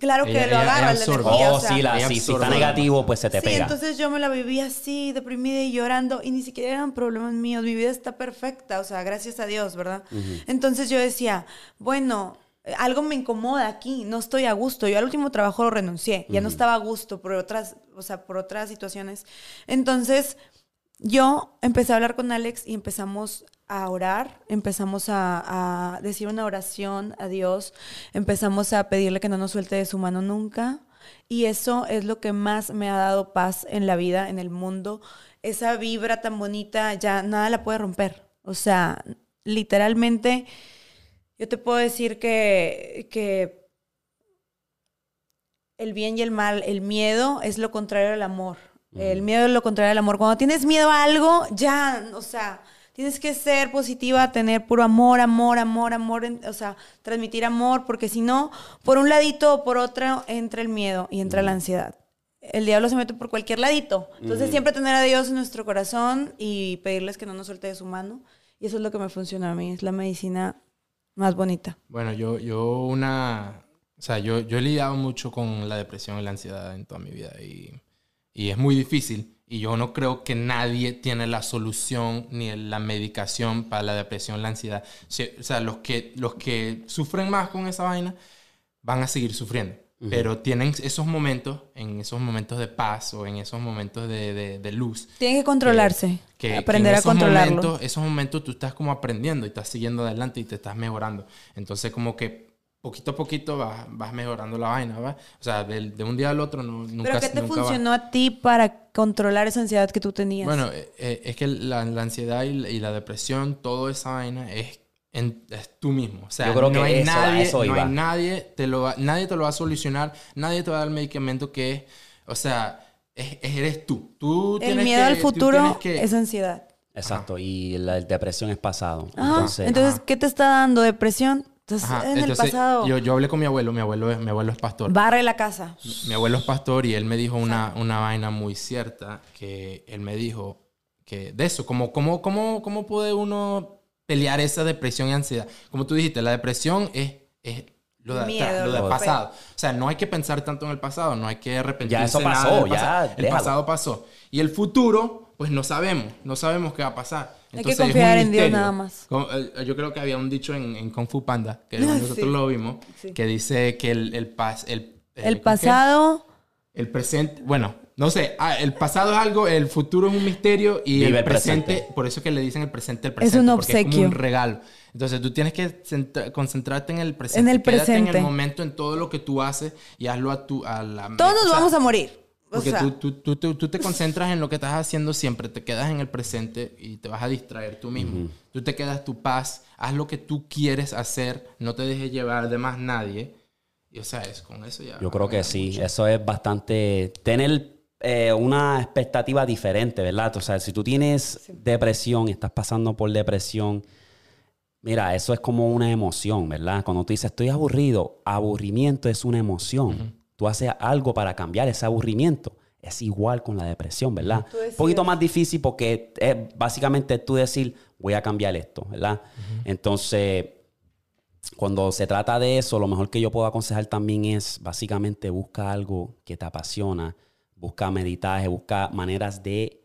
claro que Ella- lo ella la energía. Oh, o sea, sí, la, sí, si está negativo, pues se te Sí, pega. entonces yo me la vivía así, deprimida y llorando, y ni siquiera eran problemas míos, mi vida está perfecta, o sea, gracias a Dios, ¿verdad? Entonces yo decía, bueno, algo me incomoda aquí, no estoy a gusto, yo al último trabajo lo renuncié, ya no estaba a gusto por otras, o sea, por otras situaciones. Entonces yo empecé a hablar con Alex y empezamos a orar, empezamos a, a decir una oración a Dios, empezamos a pedirle que no nos suelte de su mano nunca. Y eso es lo que más me ha dado paz en la vida, en el mundo. Esa vibra tan bonita, ya nada la puede romper. O sea, literalmente, yo te puedo decir que, que el bien y el mal, el miedo es lo contrario al amor. El miedo es lo contrario al amor. Cuando tienes miedo a algo, ya, o sea, tienes que ser positiva, tener puro amor, amor, amor, amor, en- o sea, transmitir amor, porque si no, por un ladito o por otro entra el miedo y entra la ansiedad. El diablo se mete por cualquier ladito. Entonces, siempre tener a Dios en nuestro corazón y pedirles que no nos suelte de su mano. Y eso es lo que me funciona a mí, es la medicina más bonita. Bueno, yo, yo una... O sea, yo, yo he lidiado mucho con la depresión y la ansiedad en toda mi vida y, y es muy difícil. Y yo no creo que nadie tiene la solución ni la medicación para la depresión, la ansiedad. O sea, los que, los que sufren más con esa vaina van a seguir sufriendo. Pero tienen esos momentos, en esos momentos de paz o en esos momentos de, de- de luz, Tienen que controlarse, que- que aprender en a esos controlarlo. Momentos, esos momentos tú estás como aprendiendo y estás siguiendo adelante y te estás mejorando. Entonces como que poquito a poquito vas, vas mejorando la vaina, ¿va? O sea, del- de, un día al otro no, nunca ¿Pero qué te nunca va- funcionó a ti para controlar esa ansiedad que tú tenías? Bueno, eh, eh, es que la, la ansiedad y y la depresión, toda esa vaina es, en- es tú mismo. O sea, Yo creo no que hay eso- a nadie, eso no hay nadie te lo va, nadie te lo va a solucionar, nadie te va a dar el medicamento que es, o sea, es, es- eres tú. Tú el tienes miedo que- al futuro que- es ansiedad. Exacto, y la depresión es pasado. Ajá. Entonces, Entonces, ajá. ¿qué te está dando? ¿Depresión? Entonces, Ajá, en el pasado, Yo, yo hablé con mi abuelo, mi abuelo es, mi abuelo es pastor. barre la casa. Mi abuelo es pastor y él me dijo una, una vaina muy cierta que él me dijo que de eso, como, como, como, cómo puede uno pelear esa depresión y ansiedad. Como tú dijiste, la depresión es, es lo de Miedo, atrás, lo pasado. O sea, no hay que pensar tanto en el pasado, no hay que arrepentirse Ya eso nada pasó, ya. El déjalo. pasado pasó. Y el futuro, pues no sabemos, no sabemos qué va a pasar. Hay que confiar en Dios nada más. Como, eh, yo creo que había un dicho en, en Kung Fu Panda, que nosotros sí. lo vimos, Sí. que dice que el, el, pas, el, El pasado, El presente, bueno, no sé, ah, el pasado es algo, el futuro es un misterio y Vive el el presente, presente. por eso que le dicen el presente el Es presente. un porque es como obsequio. un regalo. Entonces tú tienes que centra- concentrarte en el presente. En el Quédate en presente. el momento, en todo lo que tú haces y hazlo a tu... A la, todos o nos sea, vamos a morir. O Porque sea, tú, tú, tú, tú- tú te concentras en lo que estás haciendo siempre, te quedas en el presente y te vas a distraer tú mismo. Tú te quedas tu paz, haz lo que tú quieres hacer, no te dejes llevar de más nadie. Y o sea, es con eso ya. yo creo que sí, eso es bastante... Tener eh, una expectativa diferente, ¿verdad? O sea, si tú tienes depresión y estás pasando por depresión, mira, eso es como una emoción, ¿verdad? Cuando tú dices estoy aburrido, aburrimiento es una emoción. Tú haces algo para cambiar ese aburrimiento. Es igual con la depresión, ¿verdad? Un poquito más difícil porque es básicamente tú decir, voy a cambiar esto, ¿verdad? Entonces, cuando se trata de eso, lo mejor que yo puedo aconsejar también es básicamente busca algo que te apasiona, busca meditaje, busca maneras de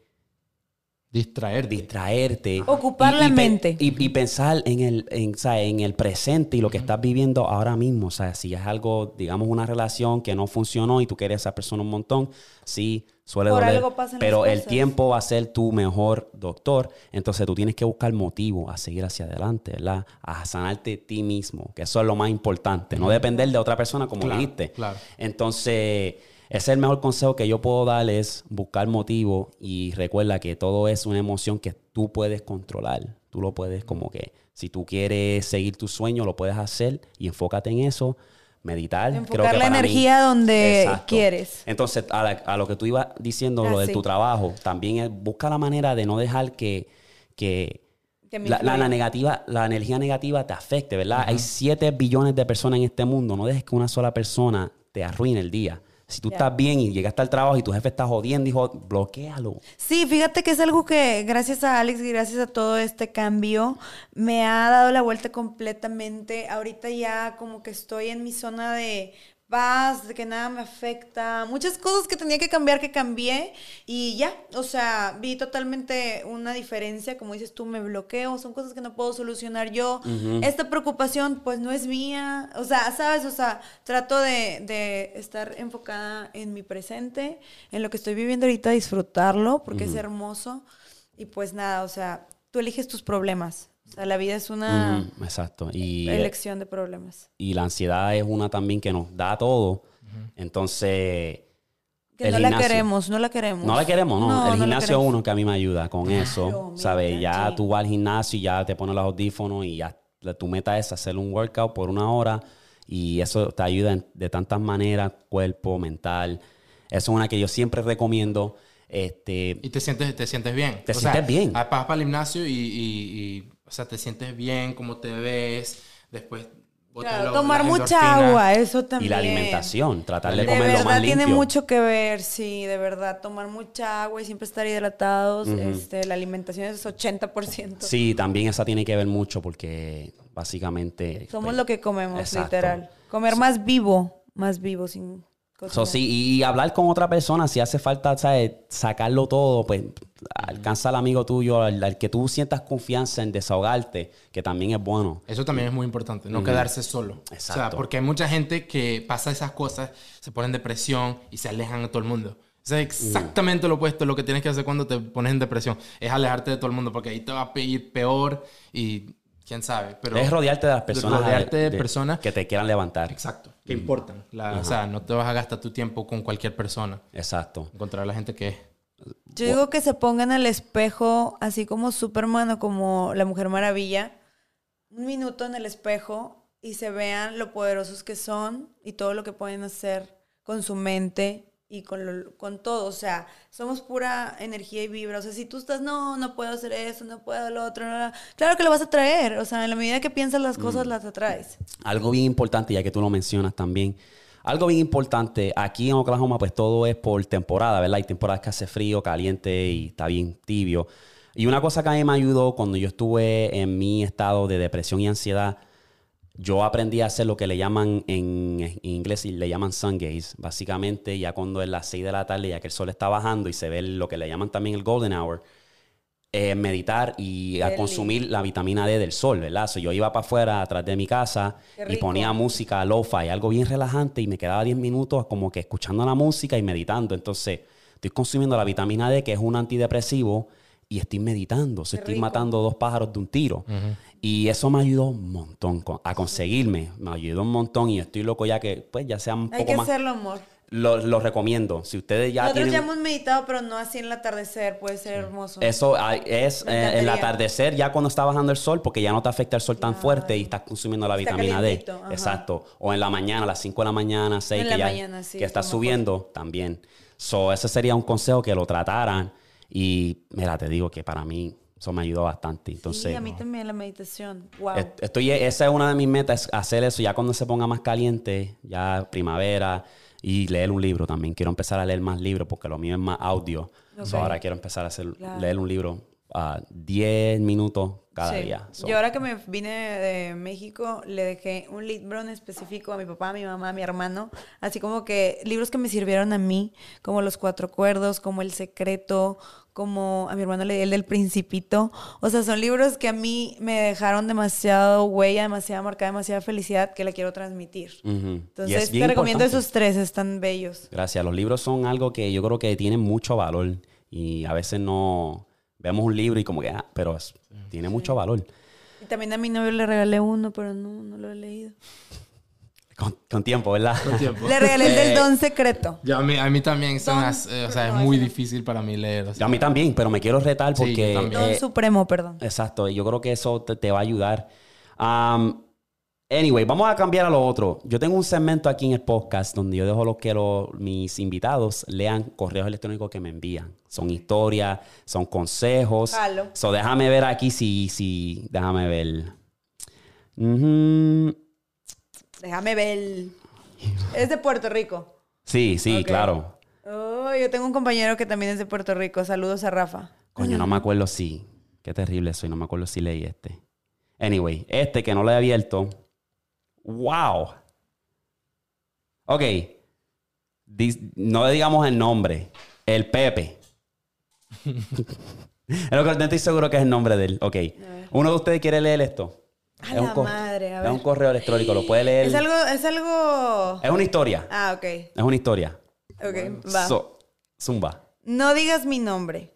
Distraerte. distraerte. Ocupar la mente. Y, y pensar en el, en, el presente y lo que estás viviendo ahora mismo. O sea, si es algo, digamos, una relación que no funcionó y tú quieres a esa persona un montón, sí, suele Por doler. algo pero el tiempo va a ser tu mejor doctor. Entonces tú tienes que buscar motivo a seguir hacia adelante, ¿verdad? A sanarte ti mismo, que eso es lo más importante. No depender de otra persona como Claro, dijiste. claro. Entonces, ese es el mejor consejo que yo puedo dar es buscar motivo y recuerda que todo es una emoción que tú puedes controlar. Tú lo puedes como que, si tú quieres seguir tu sueño, lo puedes hacer y enfócate en eso, meditar. Enfocar Creo que la mí- energía donde quieres. Entonces, a, la- a lo que tú ibas diciendo, Ah, lo de sí. tu trabajo, también es, busca la manera de no dejar que, que la, la- negativa, la energía negativa te afecte, ¿verdad? Hay 7 billones de personas en este mundo. No dejes que una sola persona te arruine el día. Si tú estás bien y llegaste al trabajo y tu jefe está jodiendo, dijo, bloquealo. Sí, fíjate que es algo que gracias a Alex y gracias a todo este cambio me ha dado la vuelta completamente. Ahorita ya como que estoy en mi zona de paz, de que nada me afecta. Muchas cosas que tenía que cambiar que cambié y ya, o sea, vi totalmente una diferencia. Como dices tú, me bloqueo, son cosas que no puedo solucionar yo. Esta preocupación pues no es mía. O sea, ¿sabes? O sea, trato de, de estar enfocada en mi presente, en lo que estoy viviendo ahorita, disfrutarlo, porque es hermoso. Y pues nada, o sea, tú eliges tus problemas. O sea, la vida es una Mm, exacto. Y, elección de problemas. y la ansiedad es una también que nos da todo. Entonces, Que el no la queremos, no la queremos. No la queremos, no. el la gimnasio es queremos. uno que a mí me ayuda con eso. Ya sí. tú vas al gimnasio y ya te pones los audífonos y ya tu meta es hacer un workout por una hora y eso te ayuda de tantas maneras, cuerpo, mental. Eso es una que yo siempre recomiendo. Este, Y te sientes, te sientes bien. Te O sea, sientes bien. Vas para el gimnasio y, y- y, o sea, te sientes bien, cómo te ves. Después Claro, lo- tomar mucha agua, eso y también. la alimentación, tratar de, De comer lo verdad más limpio. tiene mucho que ver, sí, de verdad. Tomar mucha agua y siempre estar hidratados. este, la alimentación es 80%. Sí, también esa tiene que ver mucho porque básicamente... Somos pues, lo que comemos, exacto. literal. Comer más vivo, más vivo, sin So, sí, y, y hablar con otra persona, si hace falta, ¿sabes? Sacarlo todo, pues alcanza al amigo tuyo, al, al que tú sientas confianza en desahogarte, que también es bueno. Eso también es muy importante, no quedarse solo. O sea, Exacto. porque hay mucha gente que pasa esas cosas, se pone en depresión y se alejan de todo el mundo. Eso es exactamente lo opuesto. Lo que tienes que hacer cuando te pones en depresión es alejarte de todo el mundo, porque ahí te va a pedir peor y quién sabe. Pero es rodearte de las personas, rodearte de, de- personas que te quieran levantar. Exacto. Que importan. La- o sea, no te vas a gastar tu tiempo con cualquier persona. Exacto. Encontrar a la gente que... Yo digo que se pongan al espejo, así como Superman o como la Mujer Maravilla, un minuto en el espejo y se vean lo poderosos que son y todo lo que pueden hacer con su mente y con, lo- con todo. O sea, somos pura energía y vibra. O sea, si tú estás, no, no puedo hacer eso, no puedo lo otro, no, no", claro que lo vas a traer. O sea, en la medida que piensas las cosas, las atraes. Algo bien importante, ya que tú lo mencionas también. Algo bien importante, aquí en Oklahoma, pues todo es por temporada, ¿verdad? Hay temporadas que hace frío, caliente y está bien tibio. Y una cosa que a mí me ayudó cuando yo estuve en mi estado de depresión y ansiedad, yo aprendí a hacer lo que le llaman en, en inglés y le llaman sun gaze. Básicamente, ya cuando es las 6 de la tarde, ya que el sol está bajando y se ve lo que le llaman también el golden hour, eh, meditar y a consumir la vitamina D del sol, ¿verdad? So, yo iba para afuera, atrás de mi casa, y ponía música lo-fi, algo bien relajante, y me quedaba 10 minutos como que escuchando la música y meditando. Entonces, estoy consumiendo la vitamina D, que es un antidepresivo, y estoy meditando. O sea, estoy rico. matando dos pájaros de un tiro. Y eso me ayudó un montón a conseguirme. Me ayudó un montón y estoy loco ya que, pues, ya sea un Hay poco que más. hacerlo, amor. Lo, lo recomiendo. Si ustedes ya Nosotros tienen... ya hemos meditado, pero no así en el atardecer. Puede ser hermoso. Eso es eh, el atardecer ya cuando está bajando el sol, porque ya no te afecta el sol tan fuerte y estás consumiendo la Está vitamina D. ajá. Exacto. O en la mañana, a las 5 de la mañana, 6, En que, la ya, mañana, sí, que está mejor. subiendo también. So, ese sería un consejo que lo trataran. Y mira, te digo que para mí eso me ayudó bastante. Entonces, sí, a mí también la meditación. Wow. est- estoy, esa es una de mis metas, hacer eso ya cuando se ponga más caliente, ya primavera, y leer un libro también. Quiero empezar a leer más libros porque lo mío es más audio. So, Ok. ahora quiero empezar a hacer, Claro. leer un libro a 10 minutos cada Sí. día. So, Yo ahora que me vine de México, le dejé un libro en específico a mi papá, a mi mamá, a mi hermano, así como que libros que me sirvieron a mí, como Los Cuatro Cuerdos, como El Secreto, como a mi hermano le di el del Principito. O sea, son libros que a mí me dejaron demasiado huella, demasiada marcada, demasiada felicidad que la quiero transmitir. ujú. Y Entonces, te recomiendo importante. esos tres, están bellos. Gracias. Los libros son algo que yo creo que tienen mucho valor. Y a veces no vemos un libro y como que, ah, pero tiene mucho valor. Y también a mi novio le regalé uno, pero no, no lo he leído. Con, con tiempo, ¿verdad? El tiempo. Le regalé el Eh, del Don Secreto. Ya, a, mí, a mí también Don- hace- o sea, es muy no. difícil para mí leer. o sea. A mí también, pero me quiero retar Sí, yo porque... también. Don eh, Supremo, perdón. Exacto, yo creo que eso te, te va a ayudar. Um, anyway, vamos a cambiar a lo otro. Yo tengo un segmento aquí en el podcast donde yo dejo lo que lo- mis invitados lean correos electrónicos que me envían. Son historias, son consejos. Jalo. So, déjame ver aquí si, si, déjame ver. Ujú. Déjame ver. Es de Puerto Rico. Sí, sí, claro. Oh, yo tengo un compañero que también es de Puerto Rico. Saludos a Rafa. Coño, no me acuerdo si. Qué terrible soy, no me acuerdo si leí este. Anyway, este que no lo he abierto. ¡Wow! Ok. No le digamos el nombre. El Pepe. Es lo que- estoy seguro que es el nombre de él. Ok. ¿Uno de ustedes quiere leer esto? A Es la un madre, a Es un ver. correo electrónico, lo puede leer. Es algo, es algo. Es una historia. Ah, ok. Es una historia. Ok, va. So, zumba. No digas mi nombre.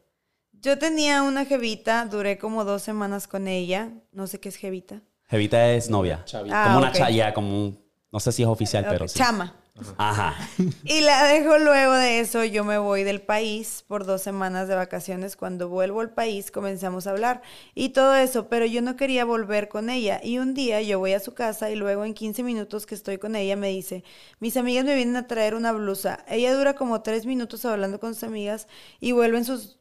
Yo tenía una jevita, duré como dos semanas con ella. No sé qué es jevita. Jevita es novia. Chavita. Ah, como una ok. chaya, como un... No sé si es oficial, pero sí. Chama. Ajá. Y la dejo luego de eso, yo me voy del país por dos semanas de vacaciones. Cuando vuelvo al país comenzamos a hablar y todo eso, pero yo no quería volver con ella. Y un día yo voy a su casa y luego en 15 minutos que estoy con ella me dice, mis amigas me vienen a traer una blusa. Ella dura como tres minutos hablando con sus amigas y vuelven sus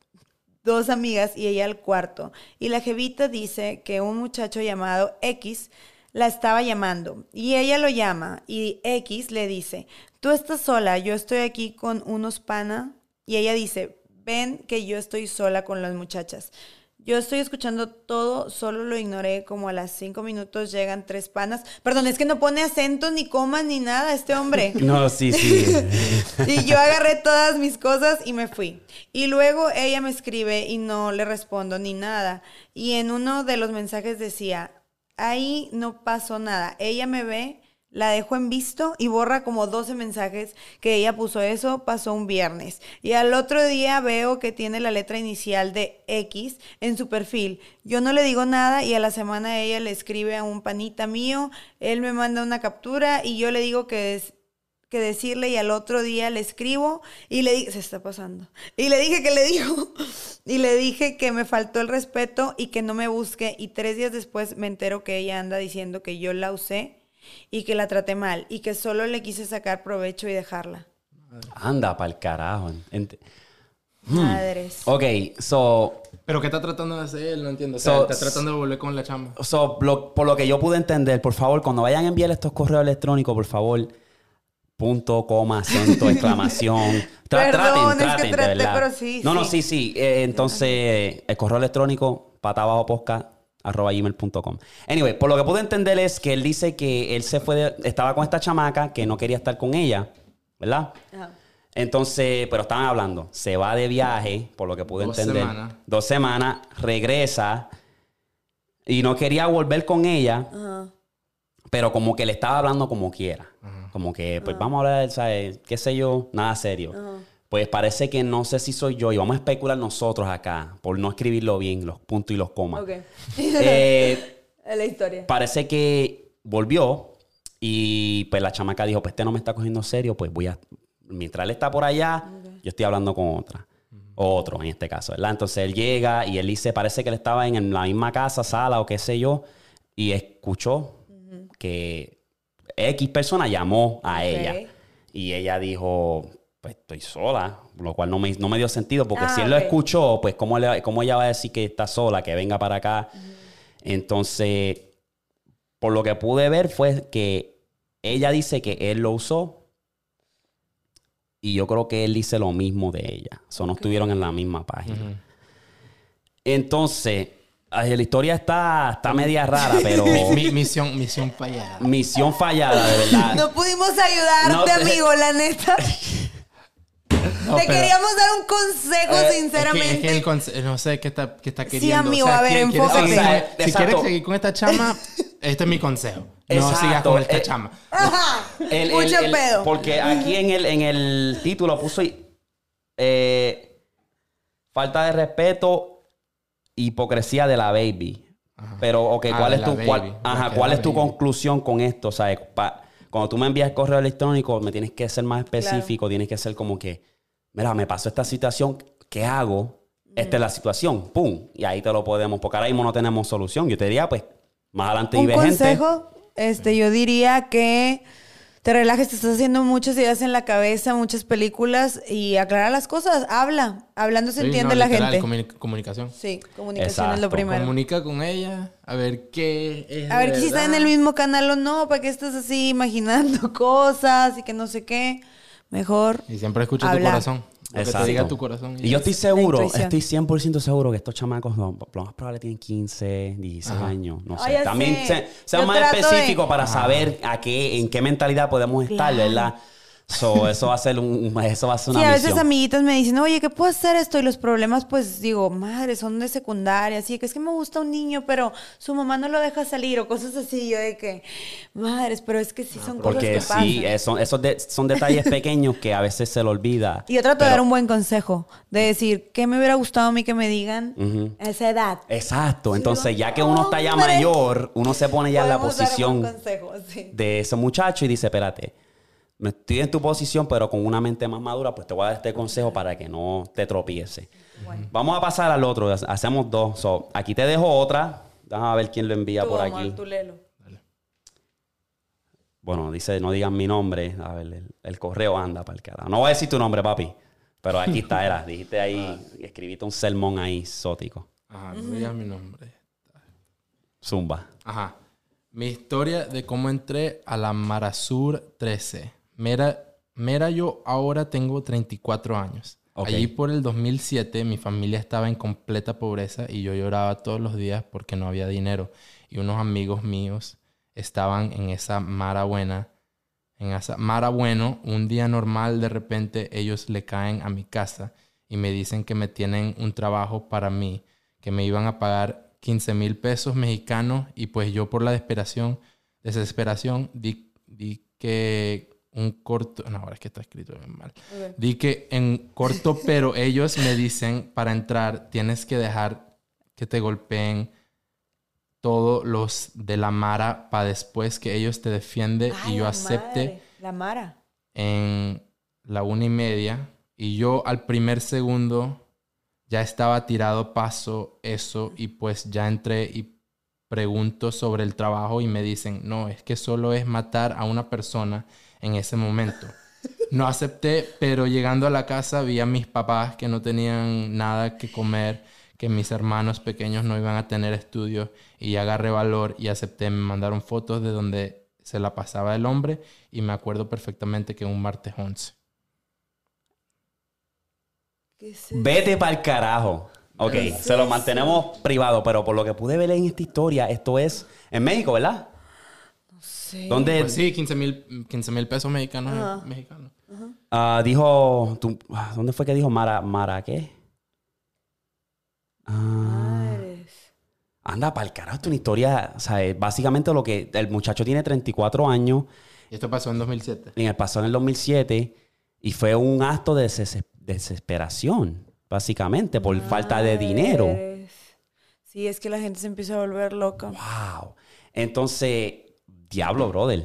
dos amigas y ella al cuarto. Y la jevita dice que un muchacho llamado X la estaba llamando y ella lo llama y X le dice, tú estás sola, yo estoy aquí con unos pana y ella dice, ven que yo estoy sola con las muchachas. Yo estoy escuchando todo, solo lo ignoré, como a las cinco minutos llegan tres panas. Perdón, es que no pone acento, ni coma, ni nada este hombre. No, sí, sí. Y yo agarré todas mis cosas y me fui. Y luego ella me escribe y no le respondo ni nada. Y en uno de los mensajes decía, ahí no pasó nada. Ella me ve, la dejo en visto y borra como 12 mensajes que ella puso. Eso pasó un viernes. Y al otro día veo que tiene la letra inicial de X en su perfil. Yo no le digo nada y a la semana ella le escribe a un panita mío. Él me manda una captura y yo le digo que es que decirle y al otro día le escribo y le dije, se está pasando. Y le dije que le dijo y le dije que me faltó el respeto y que no me busque y tres días después me entero que ella anda diciendo que yo la usé y que la traté mal y que solo le quise sacar provecho y dejarla. Anda pa'l carajo. Ent- Madres. Ok, so, ¿Pero qué está tratando de hacer él? No entiendo. O So- está tratando de volver con la chamba. so, lo- por lo que yo pude entender, por favor, cuando vayan a enviar estos correos electrónicos, por favor, punto, coma, acento, exclamación. Tra- Perdón, es que traten, de verdad. pero sí, No, no, sí. sí. Eh, entonces, el correo electrónico, patabajoposca, arroba gmail.com. Anyway, por lo que pude entender es que él dice que él se fue, de- estaba con esta chamaca, que no quería estar con ella, ¿verdad? Ajá. Entonces, pero estaban hablando. Se va de viaje, por lo que pude Dos entender. semanas. Dos semanas, regresa y no quería volver con ella, Ajá. pero como que le estaba hablando como quiera. Como que, pues vamos a hablar, ¿sabes? ¿Qué sé yo? Nada serio. Pues parece que no sé si soy yo y vamos a especular nosotros acá, por no escribirlo bien, los puntos y los comas. Ok. Eh, Es la historia. parece que volvió y pues la chamaca dijo, pues este no me está cogiendo serio, pues voy a, mientras él está por allá, yo estoy hablando con otra. O Otro, en este caso, ¿verdad? Entonces él llega y él dice, parece que él estaba en la misma casa, sala o qué sé yo, y escuchó que X persona llamó a ella. Y ella dijo, pues estoy sola, lo cual no me, no me dio sentido, porque Ah, si él lo escuchó, pues ¿cómo, le- cómo ella va a decir que está sola, que venga para acá? Entonces, por lo que pude ver fue que ella dice que él lo usó y yo creo que él dice lo mismo de ella. O sea, no estuvieron en la misma página. Entonces, ay, la historia está, está media rara, pero Mi- misión, misión fallada. misión fallada, de verdad. No pudimos ayudarte, No amigo, la neta. No, Te pero- queríamos dar un consejo, Es que- sinceramente. Es que, el conse- no sé qué está, qué está queriendo. amigo, a ver, ¿quiere- quiere enfócate. seguir- O sea, si exacto. quieres seguir con esta chama, este es mi consejo. No Exacto, sigas con esta eh, chama. Ajá. El- el- Mucho el- pedo. Porque aquí en el, en el título puso eh, falta de respeto, hipocresía de la baby. Pero, ok, Ah, ¿cuál es tu, cuál, ajá, ¿cuál es tu baby. conclusión con esto? O sea, pa- cuando tú me envías el correo electrónico, me tienes que ser más específico, tienes que ser como que, mira, me pasó esta situación, ¿qué hago? Esta es la situación, pum. Y ahí te lo podemos, porque ahora mismo no tenemos solución. Yo te diría, pues, más adelante Un vive gente. consejo, este, yo diría que te relajes, te estás haciendo muchas ideas en la cabeza, muchas películas y aclara las cosas, habla. Hablando se Sí, entiende no, la literal, gente. comuni- comunicación. Sí, comunicación es lo primero. Comunica con ella, a ver qué es. A ver si está en el mismo canal o no, para que estás así imaginando cosas y que no sé qué. Mejor. Y siempre escucha tu corazón. Lo que te Exacto. diga tu corazón. Y yo estoy seguro, estoy 100% seguro que estos chamacos, lo, lo más probable tienen 15, 16 Ajá. seños, no Ah, sé. ya También se- sean Yo más trato de- específicos para saber a qué, en qué mentalidad podemos estar, Claro. ¿verdad? So, eso va a ser un, un- eso va a ser una Sí, a veces misión. amiguitas me dicen, oye, ¿qué puedo hacer esto? Y los problemas, pues digo, madre, son de secundaria, así que es que me gusta un niño, pero su mamá no lo deja salir o cosas así. Yo de que, madres, pero es que sí son cosas Porque que pasan. sí, eh, son, esos de- son detalles pequeños que a veces se le olvida. Y yo trato de Pero- dar un buen consejo, de decir, ¿qué me hubiera gustado a mí que me digan Ujú. a esa edad? Exacto, Sí, entonces digo, ya que uno está ya mayor, uno se pone ya en la Podemos dar un posición buen consejo, sí. de ese muchacho y dice, espérate, me estoy en tu posición, pero con una mente más madura, pues te voy a dar este consejo para que no te tropieces. Vamos a pasar al otro, hacemos dos. So, aquí te dejo otra, vamos a ver quién lo envía Tú, por amor, aquí. tú léelo. Bueno, dice, no digan mi nombre, a ver, el, el correo anda para el carajo. No voy a decir tu nombre, papi, pero aquí está, era, dijiste ahí, escribiste un sermón ahí exótico. Ajá, no digas mi nombre. Zumba. Ajá. Mi historia de cómo entré a la Marasur 13. Mera, mera yo ahora tengo 34 años. Allí por el 2007 mi familia estaba en completa pobreza y yo lloraba todos los días porque no había dinero. Y unos amigos míos estaban en esa Mara buena. En esa Mara bueno, un día normal de repente ellos le caen a mi casa y me dicen que me tienen un trabajo para mí, que me iban a pagar 15 mil pesos mexicanos y pues yo por la desesperación, desesperación di, di que un corto, no, ahora es que está escrito bien mal. Di que en corto, pero ellos me dicen para entrar tienes que dejar que te golpeen todos los de la Mara para después que ellos te defienden y yo la acepte madre, La Mara. en la una y media y yo al primer segundo ya estaba tirado paso eso y pues ya entré y pregunto sobre el trabajo y me dicen, no, es que solo es matar a una persona en ese momento. No acepté, pero llegando a la casa vi a mis papás que no tenían nada que comer, que mis hermanos pequeños no iban a tener estudios y agarré valor y acepté. Me mandaron fotos de donde se la pasaba el hombre y me acuerdo perfectamente que un martes 11. ¿Qué es Vete para el carajo. Ok, es se lo mantenemos privado, pero por lo que pude ver en esta historia, esto es en México, ¿verdad? Sí. ¿Dónde Pues sí, 15 mil 15 mil pesos mexicanos. Ajá. mexicanos. ah, dijo, tú- ah, ¿dónde fue que dijo Mara, Mara qué? Ah, anda para el carajo, esto es una historia, o sea, básicamente lo que el muchacho tiene 34 años, Y esto pasó en 2007. en el pasó en el 2007 y fue un acto de deses- desesperación, básicamente por falta de dinero. Sí, es que la gente se empieza a volver loca. Wow. Entonces, diablo, brother.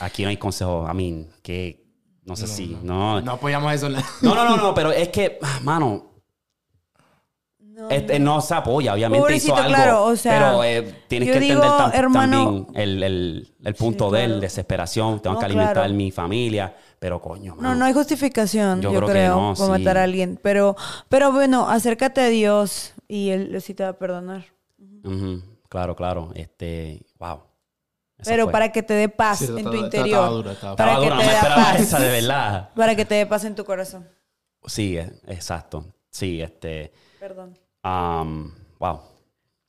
Aquí no hay consejo. A mí, que no sé si. No. No apoyamos eso. No, no, no, no, pero es que, ah, mano, No, Este, no se apoya, obviamente Pobrecito, hizo algo. claro, o sea, pero eh, tienes que digo, entender tam- hermano- también el, el- el punto Sí, de él, desesperación, tengo No, que alimentar claro. mi familia, pero coño, No, mano. no hay justificación, Yo yo, creo que creo, no, por sí. matar a alguien. Pero, pero bueno, acércate a Dios y Él sí te va a perdonar. Claro, claro, este, wow. Esa pero fue. para que te dé paz Sí, en tu estaba interior. dura, estaba- para que te dé paz. esa, de verdad. Para que te dé paz en tu corazón. Sí, eh, exacto. Sí, este, Perdón. um, wow.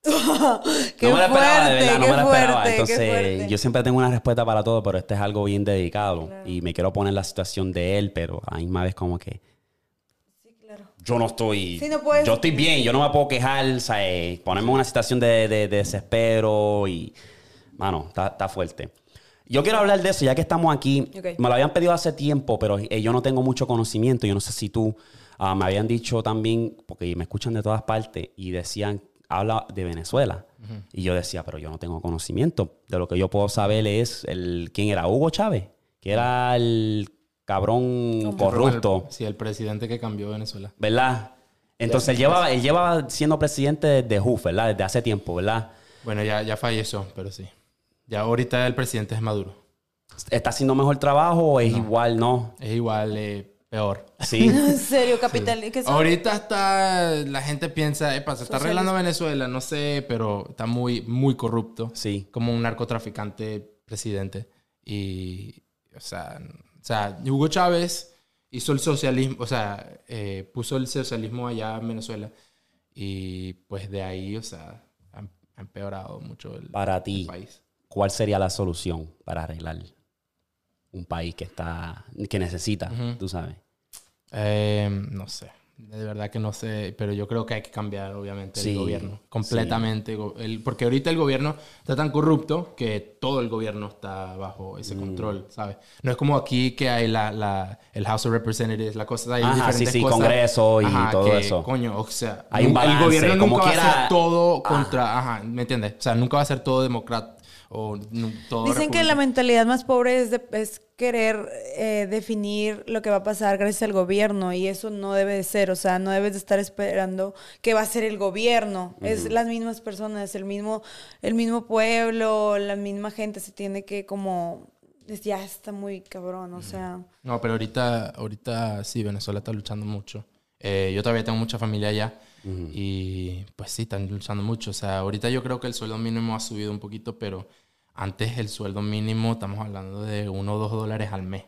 Qué no me la esperaba, de fuerte, verdad, no me la esperaba. fuerte, qué Entonces, yo siempre tengo una respuesta para todo, pero este es algo bien dedicado. Y me quiero poner en la situación de él, pero a la misma vez como que Sí, claro. yo no estoy... Sí, no puedes- Yo estoy bien, yo no me puedo quejar, eh, ponerme en una situación de, de- de desespero y... Mano, está, está fuerte. Yo quiero hablar de eso, ya que estamos aquí. Ok. Me lo habían pedido hace tiempo, pero eh, yo no tengo mucho conocimiento. Yo no sé si tú ah, me habían dicho también, porque me escuchan de todas partes, y decían, habla de Venezuela. Y yo decía, pero yo no tengo conocimiento. De lo que yo puedo saber es el quién era Hugo Chávez, que era el cabrón corrupto. Sí, el presidente que cambió Venezuela. ¿verdad? Entonces él llevaba, él llevaba siendo presidente desde JUF, ¿verdad? Desde hace tiempo, ¿verdad? Bueno, ya, ya falleció, pero sí. Ya ahorita el presidente es Maduro. ¿Está haciendo mejor trabajo o es igual, no? Es igual, eh, peor. Sí. En serio, capital. ¿qué son? Ahorita está, la gente piensa, epa, se está arreglando Venezuela, no sé, pero está muy, muy corrupto. Sí. Como un narcotraficante presidente. Y, o sea, o sea, Hugo Chávez hizo el socialismo, o sea, eh, puso el socialismo allá en Venezuela. Y pues de ahí, o sea, ha, empeorado mucho el, Para el ti, país. ¿cuál sería la solución para arreglar un país que está, que necesita, Ujú. tú sabes? Eh, no sé. De verdad que no sé, pero yo creo que hay que cambiar, obviamente, Sí, el gobierno. Completamente. Go- el- porque ahorita el gobierno está tan corrupto que todo el gobierno está bajo ese Mm. control, ¿sabes? No es como aquí que hay la, la- el House of Representatives, la cosa, hay Ajá, diferentes sí, sí, cosas. Congreso y todo que, eso. Coño, o sea, Hay un el balance, gobierno como nunca va a quiera- hacer todo contra, ajá, ¿me entiendes? O sea, nunca va a ser todo demócrata o nu- todo Dicen que la mentalidad más pobre es, de- es querer eh, definir lo que va a pasar gracias al gobierno y eso no debe de ser, o sea, no debes de estar esperando que va a ser el gobierno, es las mismas personas, el mismo, el mismo pueblo, la misma gente se tiene que como, ya está muy cabrón, o sea, No, pero ahorita, ahorita sí, Venezuela está luchando mucho. Eh, yo todavía tengo mucha familia allá y pues sí, están luchando mucho. O sea, ahorita yo creo que el sueldo mínimo ha subido un poquito, pero antes el sueldo mínimo estamos hablando de uno o dos dólares al mes.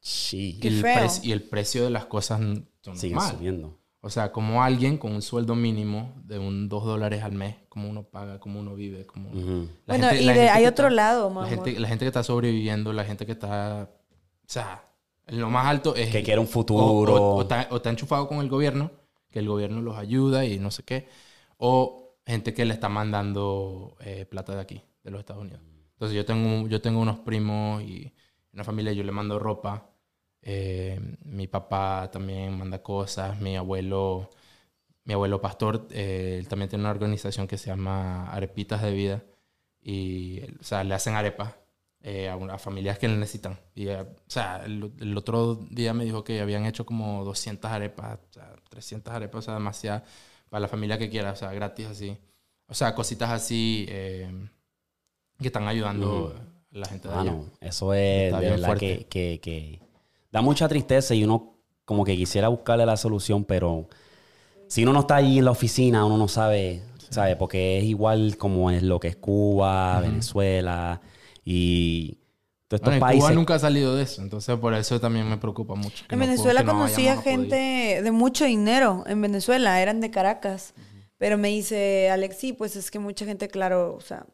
Sí. Y Qué el, y el precio de las cosas mal. subiendo. O sea, como alguien con un sueldo mínimo de un dos dólares al mes, como uno paga, como uno vive, como... Ujú. La bueno, gente- y la de, gente hay otro está- lado, La gente, la gente que está sobreviviendo, la gente que está... O sea, lo más alto es... Que quiere un o- futuro. O, o está, o está enchufado con el gobierno, que el gobierno los ayuda y no sé qué. O gente que le está mandando eh, plata de aquí, de los Estados Unidos. Entonces yo tengo, yo tengo unos primos y una familia, yo le mando ropa. Eh, mi papá también manda cosas. Mi abuelo, mi abuelo pastor, eh, él también tiene una organización que se llama Arepitas de Vida. Y, o sea, le hacen arepas eh, a, una- a familias que le necesitan. Y, eh, o sea, el, el otro día me dijo que habían hecho como 200 arepas, o sea, 300 arepas, o sea, demasiado para la familia que quiera, o sea, gratis así. O sea, cositas así eh, que están ayudando a la gente de allá. Mano, eso es de verdad que, que- que da mucha tristeza y uno como que quisiera buscarle la solución, pero si uno no está allí en la oficina, uno no sabe, sabe, porque es igual como es lo que es Cuba, Venezuela y todos estos Bueno, y países. Cuba nunca ha salido de eso, entonces por eso también me preocupa mucho. En no puedo- Venezuela que no conocí vayamos a poder ir. gente de mucho dinero. En Venezuela eran de Caracas. Pero me dice Alex, sí, pues es que mucha gente, claro, o sea,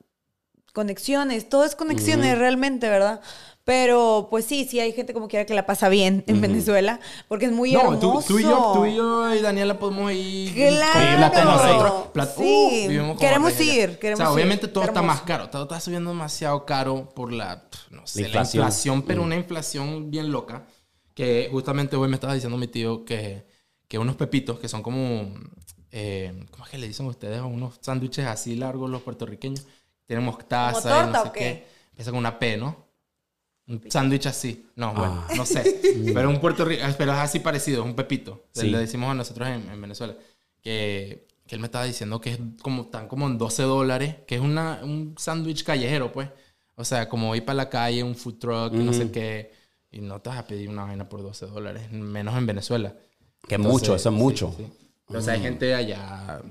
conexiones, todo es conexiones realmente, ¿verdad? Pero pues sí, sí hay gente como quiera que la pasa bien en Venezuela, porque es muy No, hermoso. tú, tú y yo, tú y yo y Daniela podemos ir. Claro. con nosotros. Sí. uh, Queremos ir, queremos o sea, ir. obviamente todo está más caro. Todo está subiendo demasiado caro por la, no sé, la inflación. inflación, pero una inflación bien loca. Que justamente hoy me estaba diciendo mi tío que, que unos pepitos que son como. eh, ¿Cómo es que le dicen ustedes? Unos sándwiches así largos los puertorriqueños. Tienen mostaza ¿Como y torta no sé o qué? qué. Empieza con una P, ¿no? Un sándwich así. No, bueno, Ah. no sé. pero un Puerto Rico, pero es así parecido, es un pepito. Sí. Le decimos a nosotros en, en Venezuela. Que que él me estaba diciendo que es como, están como en 12 dólares, que es una, un sándwich callejero, pues. O sea, como ir para la calle, un food truck, no sé qué. Y no te vas a pedir una vaina por 12 dólares, menos en Venezuela. Que es mucho, eso es sí, mucho. sí. Pero, o sea, hay gente allá,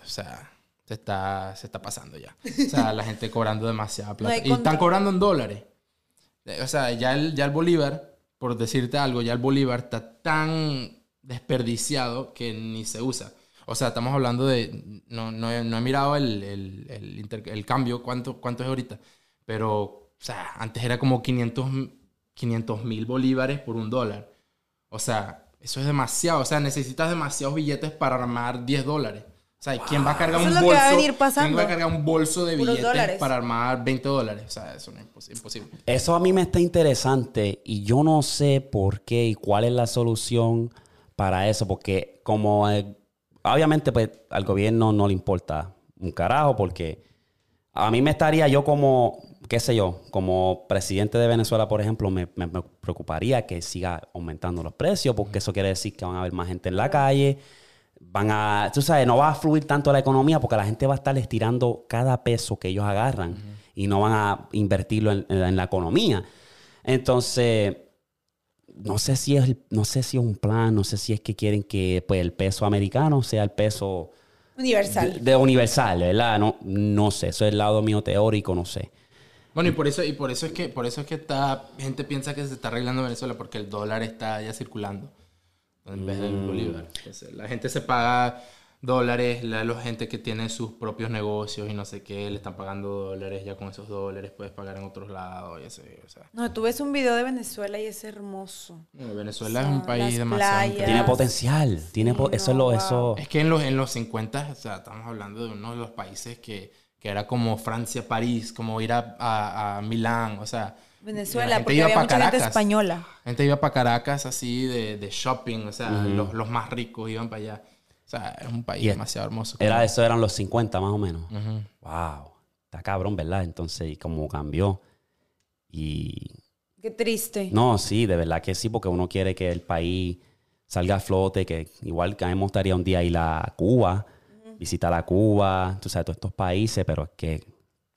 o sea, se está, se está pasando ya. O sea, la gente cobrando demasiada plata. y están cobrando en dólares. Eh, O sea, ya el, ya el Bolívar, por decirte algo, ya el Bolívar está tan desperdiciado que ni se usa. O sea, estamos hablando de... No, no, he, no he mirado el, el, el, inter- el cambio, cuánto, cuánto es ahorita. Pero, o sea, antes era como 500 mil bolívares por un dólar. O sea, eso es demasiado. O sea, necesitas demasiados billetes para armar 10 dólares. O sea, ¿quién va a cargar Eso un es lo que bolso? va a venir pasando. ¿Quién va a cargar un bolso de Puros billetes dólares. para armar 20 dólares? O sea, eso no es impos- imposible. Eso a mí me está interesante y yo no sé por qué y cuál es la solución para eso, porque como eh, obviamente pues al gobierno no le importa un carajo, porque a mí me estaría yo como, qué sé yo, como presidente de Venezuela, por ejemplo, me, me- me preocuparía que siga aumentando los precios, porque eso quiere decir que van a haber más gente en la calle, van a, tú sabes, no va a fluir tanto la economía porque la gente va a estar estirando cada peso que ellos agarran y no van a invertirlo en, en la- en la economía. Entonces, no sé si es el- no sé si es un plan, no sé si es que quieren que pues, el peso americano sea el peso Universal. de, de universal, ¿verdad? No, no sé, eso es el lado mío teórico, no sé. Bueno, y por eso, y por eso es que, por eso es que está, gente piensa que se está arreglando Venezuela, porque el dólar está ya circulando en vez del Mm. bolívar. Entonces, la gente se paga dólares, la, la gente que tiene sus propios negocios y no sé qué, le están pagando dólares, ya con esos dólares puedes pagar en otros lados, y así, o sea. No, tú ves un video de Venezuela y es hermoso. no, Venezuela es un país demasiado. Tiene potencial, tiene po- eso no, lo, wow. eso. Es que en los, en los 50, o sea, estamos hablando de uno de los países que, que era como Francia, París, como ir a, a, a Milán, o sea. La Venezuela, gente porque iba había mucha gente Caracas. española. Gente iba para Caracas así de, de shopping, o sea, los, los más ricos iban para allá. O sea, es un país Y demasiado hermoso. Era eso, eran los 50 más o menos. Ujú. Wow, está cabrón, ¿verdad? Entonces, y cómo cambió. Y Qué triste. no, sí, de verdad que sí, porque uno quiere que el país salga a flote, que igual que a mí me gustaría un día ir a Cuba, visitar a Cuba, tú sabes, todos estos países, pero es que,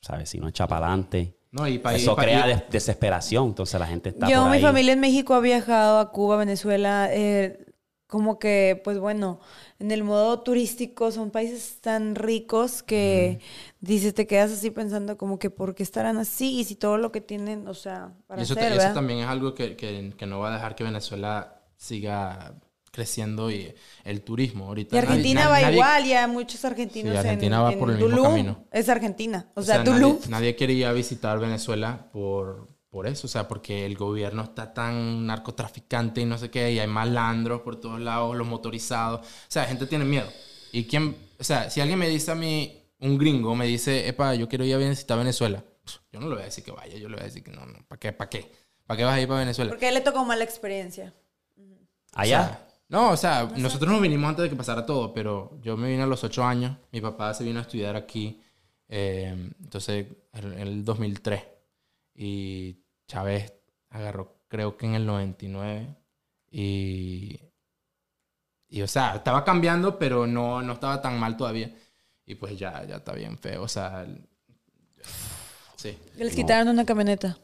¿sabes? Si no echa para adelante, No, y país, eso pa- crea y- des- desesperación, entonces la gente está Yo, por mi ahí. familia en México ha viajado a Cuba, Venezuela, eh, como que, pues bueno, en el modo turístico son países tan ricos que dices, te quedas así pensando como que por qué estarán así y si todo lo que tienen, o sea, para y eso, hacer, eso también es algo que, que- que no va a dejar que Venezuela siga creciendo y el turismo ahorita. Y Argentina nadie- va nadie- igual, ya muchos argentinos Sí, Argentina en, va en por el mismo Tulum. camino. Es Argentina, o, O sea, sea, Tulum. nadie, nadie quería visitar Venezuela por, por eso, o sea, porque el gobierno está tan narcotraficante y no sé qué, y hay malandros por todos lados, los motorizados. O sea, la gente tiene miedo. Y quién, o sea, si alguien me dice a mí, un gringo me dice, epa, yo quiero ir a visitar Venezuela, pf, yo no le voy a decir que vaya, yo le voy a decir que no, no, ¿para qué? ¿Para qué? ¿Para qué vas a ir para Venezuela? Porque a él le tocó mala experiencia. Allá. O sea, no, o sea, nosotros nos vinimos antes de que pasara todo, pero yo me vine a los ocho años. Mi papá se vino a estudiar aquí, eh, entonces, en el 2003. Y Chávez agarró, creo que en el 99. Y, y o sea, estaba cambiando, pero no, no estaba tan mal todavía. Y pues ya, ya está bien feo, o sea, el- sí. Les quitaron una camioneta.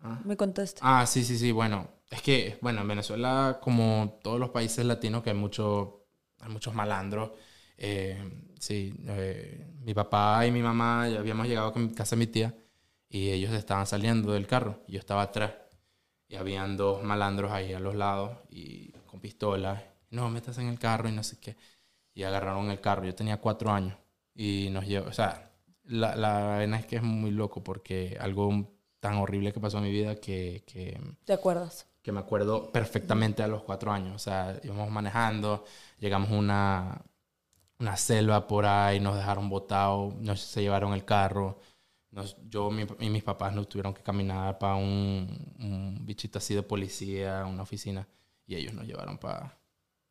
Ah. Me contaste. Ah, sí, sí, sí. Bueno, es que, bueno, en Venezuela, como todos los países latinos, que hay, mucho, hay muchos malandros. eh, sí, eh, mi papá y mi mamá ya habíamos llegado a casa de mi tía y ellos estaban saliendo del carro yo estaba atrás. Y habían dos malandros ahí a los lados y con pistolas. No, metas en el carro y no sé qué. Y agarraron el carro. Yo tenía cuatro años y nos llevó, o sea, la, la es que es muy loco porque algo tan horrible que pasó en mi vida que, que, ¿Te acuerdas? Que me acuerdo perfectamente a los cuatro años. O sea, íbamos manejando, llegamos a una, una selva por ahí, nos dejaron botados, nos se llevaron el carro. Nos- yo mi- y mis papás nos tuvieron que caminar para un, un bichito así de policía, una oficina, y ellos nos llevaron para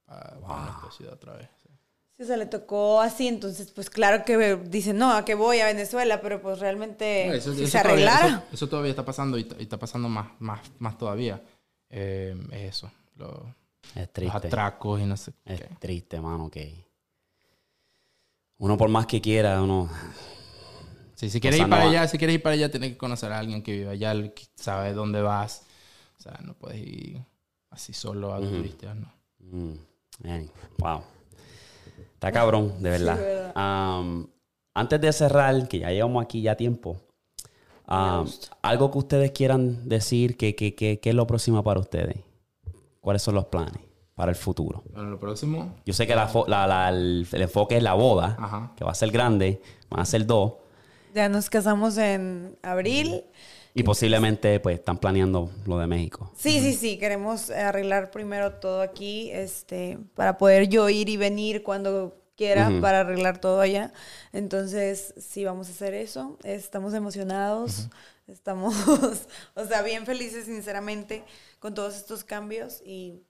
nuestra ciudad otra vez. sí. Sí, o sea, le tocó así, entonces, pues claro que dicen, no, a que voy a Venezuela, pero pues realmente, No, eso- si eso se todavía- arreglara. eso, eso todavía está pasando y, y está pasando más, más, más todavía. Eh, es eso, lo- Es los triste. atracos y no sé Es triste, mano, que... uno por más que quiera, uno... Sí, si quieres O sea, ir para no- allá, si quieres ir para allá, tienes que conocer a alguien que vive allá, que sabe dónde vas. O sea, no puedes ir así solo a turistear, ¿no? Mm, man, wow. Está cabrón, de verdad. Sí, verdad. Am, antes de cerrar, que ya llevamos aquí ya tiempo, am, algo que ustedes quieran decir, que, que, que- ¿qué es lo próximo para ustedes? ¿Cuáles son los planes para el futuro? Bueno, lo próximo, Yo sé que la fo- la- la- el, el enfoque es la boda, Ajá. que va a ser grande, van a ser dos, Ya nos casamos en abril. y posiblemente pues están planeando lo de México. Sí, sí, sí, queremos arreglar primero todo aquí, este, para poder yo ir y venir cuando quiera Ujú. para arreglar todo allá. Entonces, sí, vamos a hacer eso. Estamos emocionados, estamos, o sea, bien felices, sinceramente, con todos estos cambios y,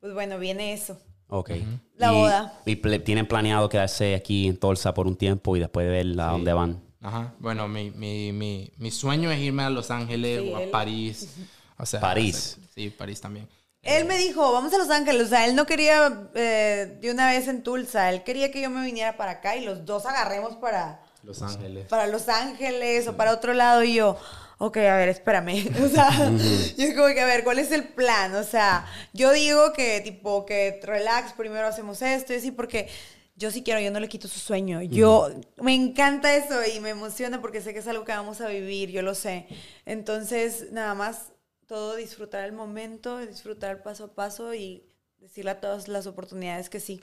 pues bueno, viene eso. Ok. La y, boda. Y tienen planeado quedarse aquí en Tulsa por un tiempo y después de ver a dónde van. Ajá. Bueno, mi, mi, mi, mi sueño es irme a Los Ángeles Sí, o a él- París. O sea, París. hacer- sí, París también. Él me dijo, vamos a Los Ángeles. O sea, él no quería eh, de una vez en Tulsa. Él quería que yo me viniera para acá y los dos agarremos para, Los Ángeles. para Los Ángeles o para otro lado. Y yo, ok, a ver, espérame. O sea, yo como que, a ver, ¿cuál es el plan? O sea, yo digo que, tipo, que relax, primero hacemos esto y así, porque yo sí quiero, yo no le quito su sueño. Yo, me encanta eso y me emociona porque sé que es algo que vamos a vivir, yo lo sé. Entonces, nada más, todo disfrutar el momento, disfrutar paso a paso y decirle a todas las oportunidades que sí.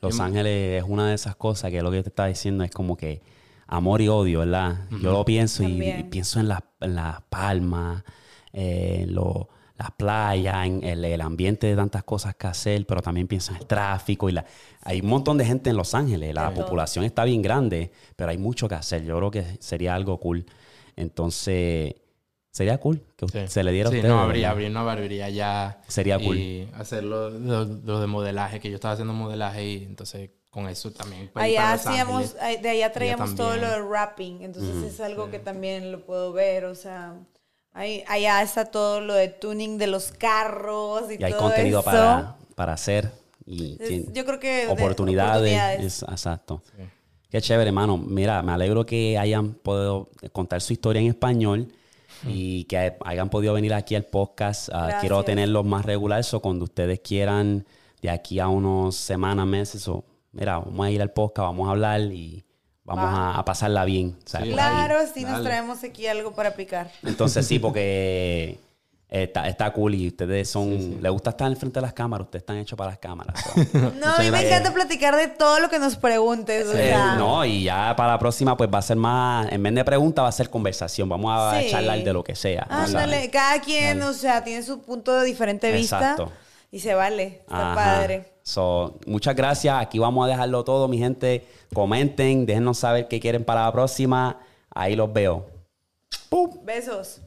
Los Ángeles es una de esas cosas que lo que te estaba diciendo es como que amor y odio, ¿verdad? Yo lo pienso y, pienso en las en las palmas, eh, en lo- las playas, en el, el ambiente de tantas cosas que hacer, pero también pienso en el tráfico y la, hay un montón de gente en Los Ángeles, la población está bien grande, pero hay mucho que hacer. Yo creo que sería algo cool. Entonces, sería cool que Sí. se le diera a Sí, ustedes. no, abrir, abrir una barbería ya. Sería cool. Y hacer lo, lo- lo de modelaje, que yo estaba haciendo modelaje y entonces con eso también. Allá hacíamos, Ángeles. de allá traíamos todo lo de rapping, entonces es algo que también lo puedo ver, o sea, ahí, allá está todo lo de tuning de los carros y, Y hay todo contenido eso. para, para hacer. Y Es- yo creo que de- oportunidades. oportunidades. es- exacto. Qué chévere, hermano. Mira, me alegro que hayan podido contar su historia en español y que hayan podido venir aquí al podcast. Ah, quiero tenerlos más regulares o cuando ustedes quieran, de aquí a unos semanas, meses, o mira, vamos a ir al podcast, vamos a hablar y vamos Va. a, a pasarla bien. Claro, sí nos Dale. traemos aquí algo para picar. Entonces sí, porque está, está cool y ustedes son, les gusta estar en frente de las cámaras, ustedes están hechos para las cámaras. so. No, a mí me encanta platicar de todo lo que nos preguntes, o Eh, sea, no, y ya para la próxima, pues va a ser más, en vez de preguntas, va a ser conversación. Vamos a Sí. charlar de lo que sea. ¿no ándale, cada quien, o sea, tiene su punto de diferente vista Exacto. y se vale, está Ajá. padre. So, muchas gracias. Aquí vamos a dejarlo todo, mi gente. Comenten, déjenos saber qué quieren para la próxima. Ahí los veo. ¡Pum! Besos.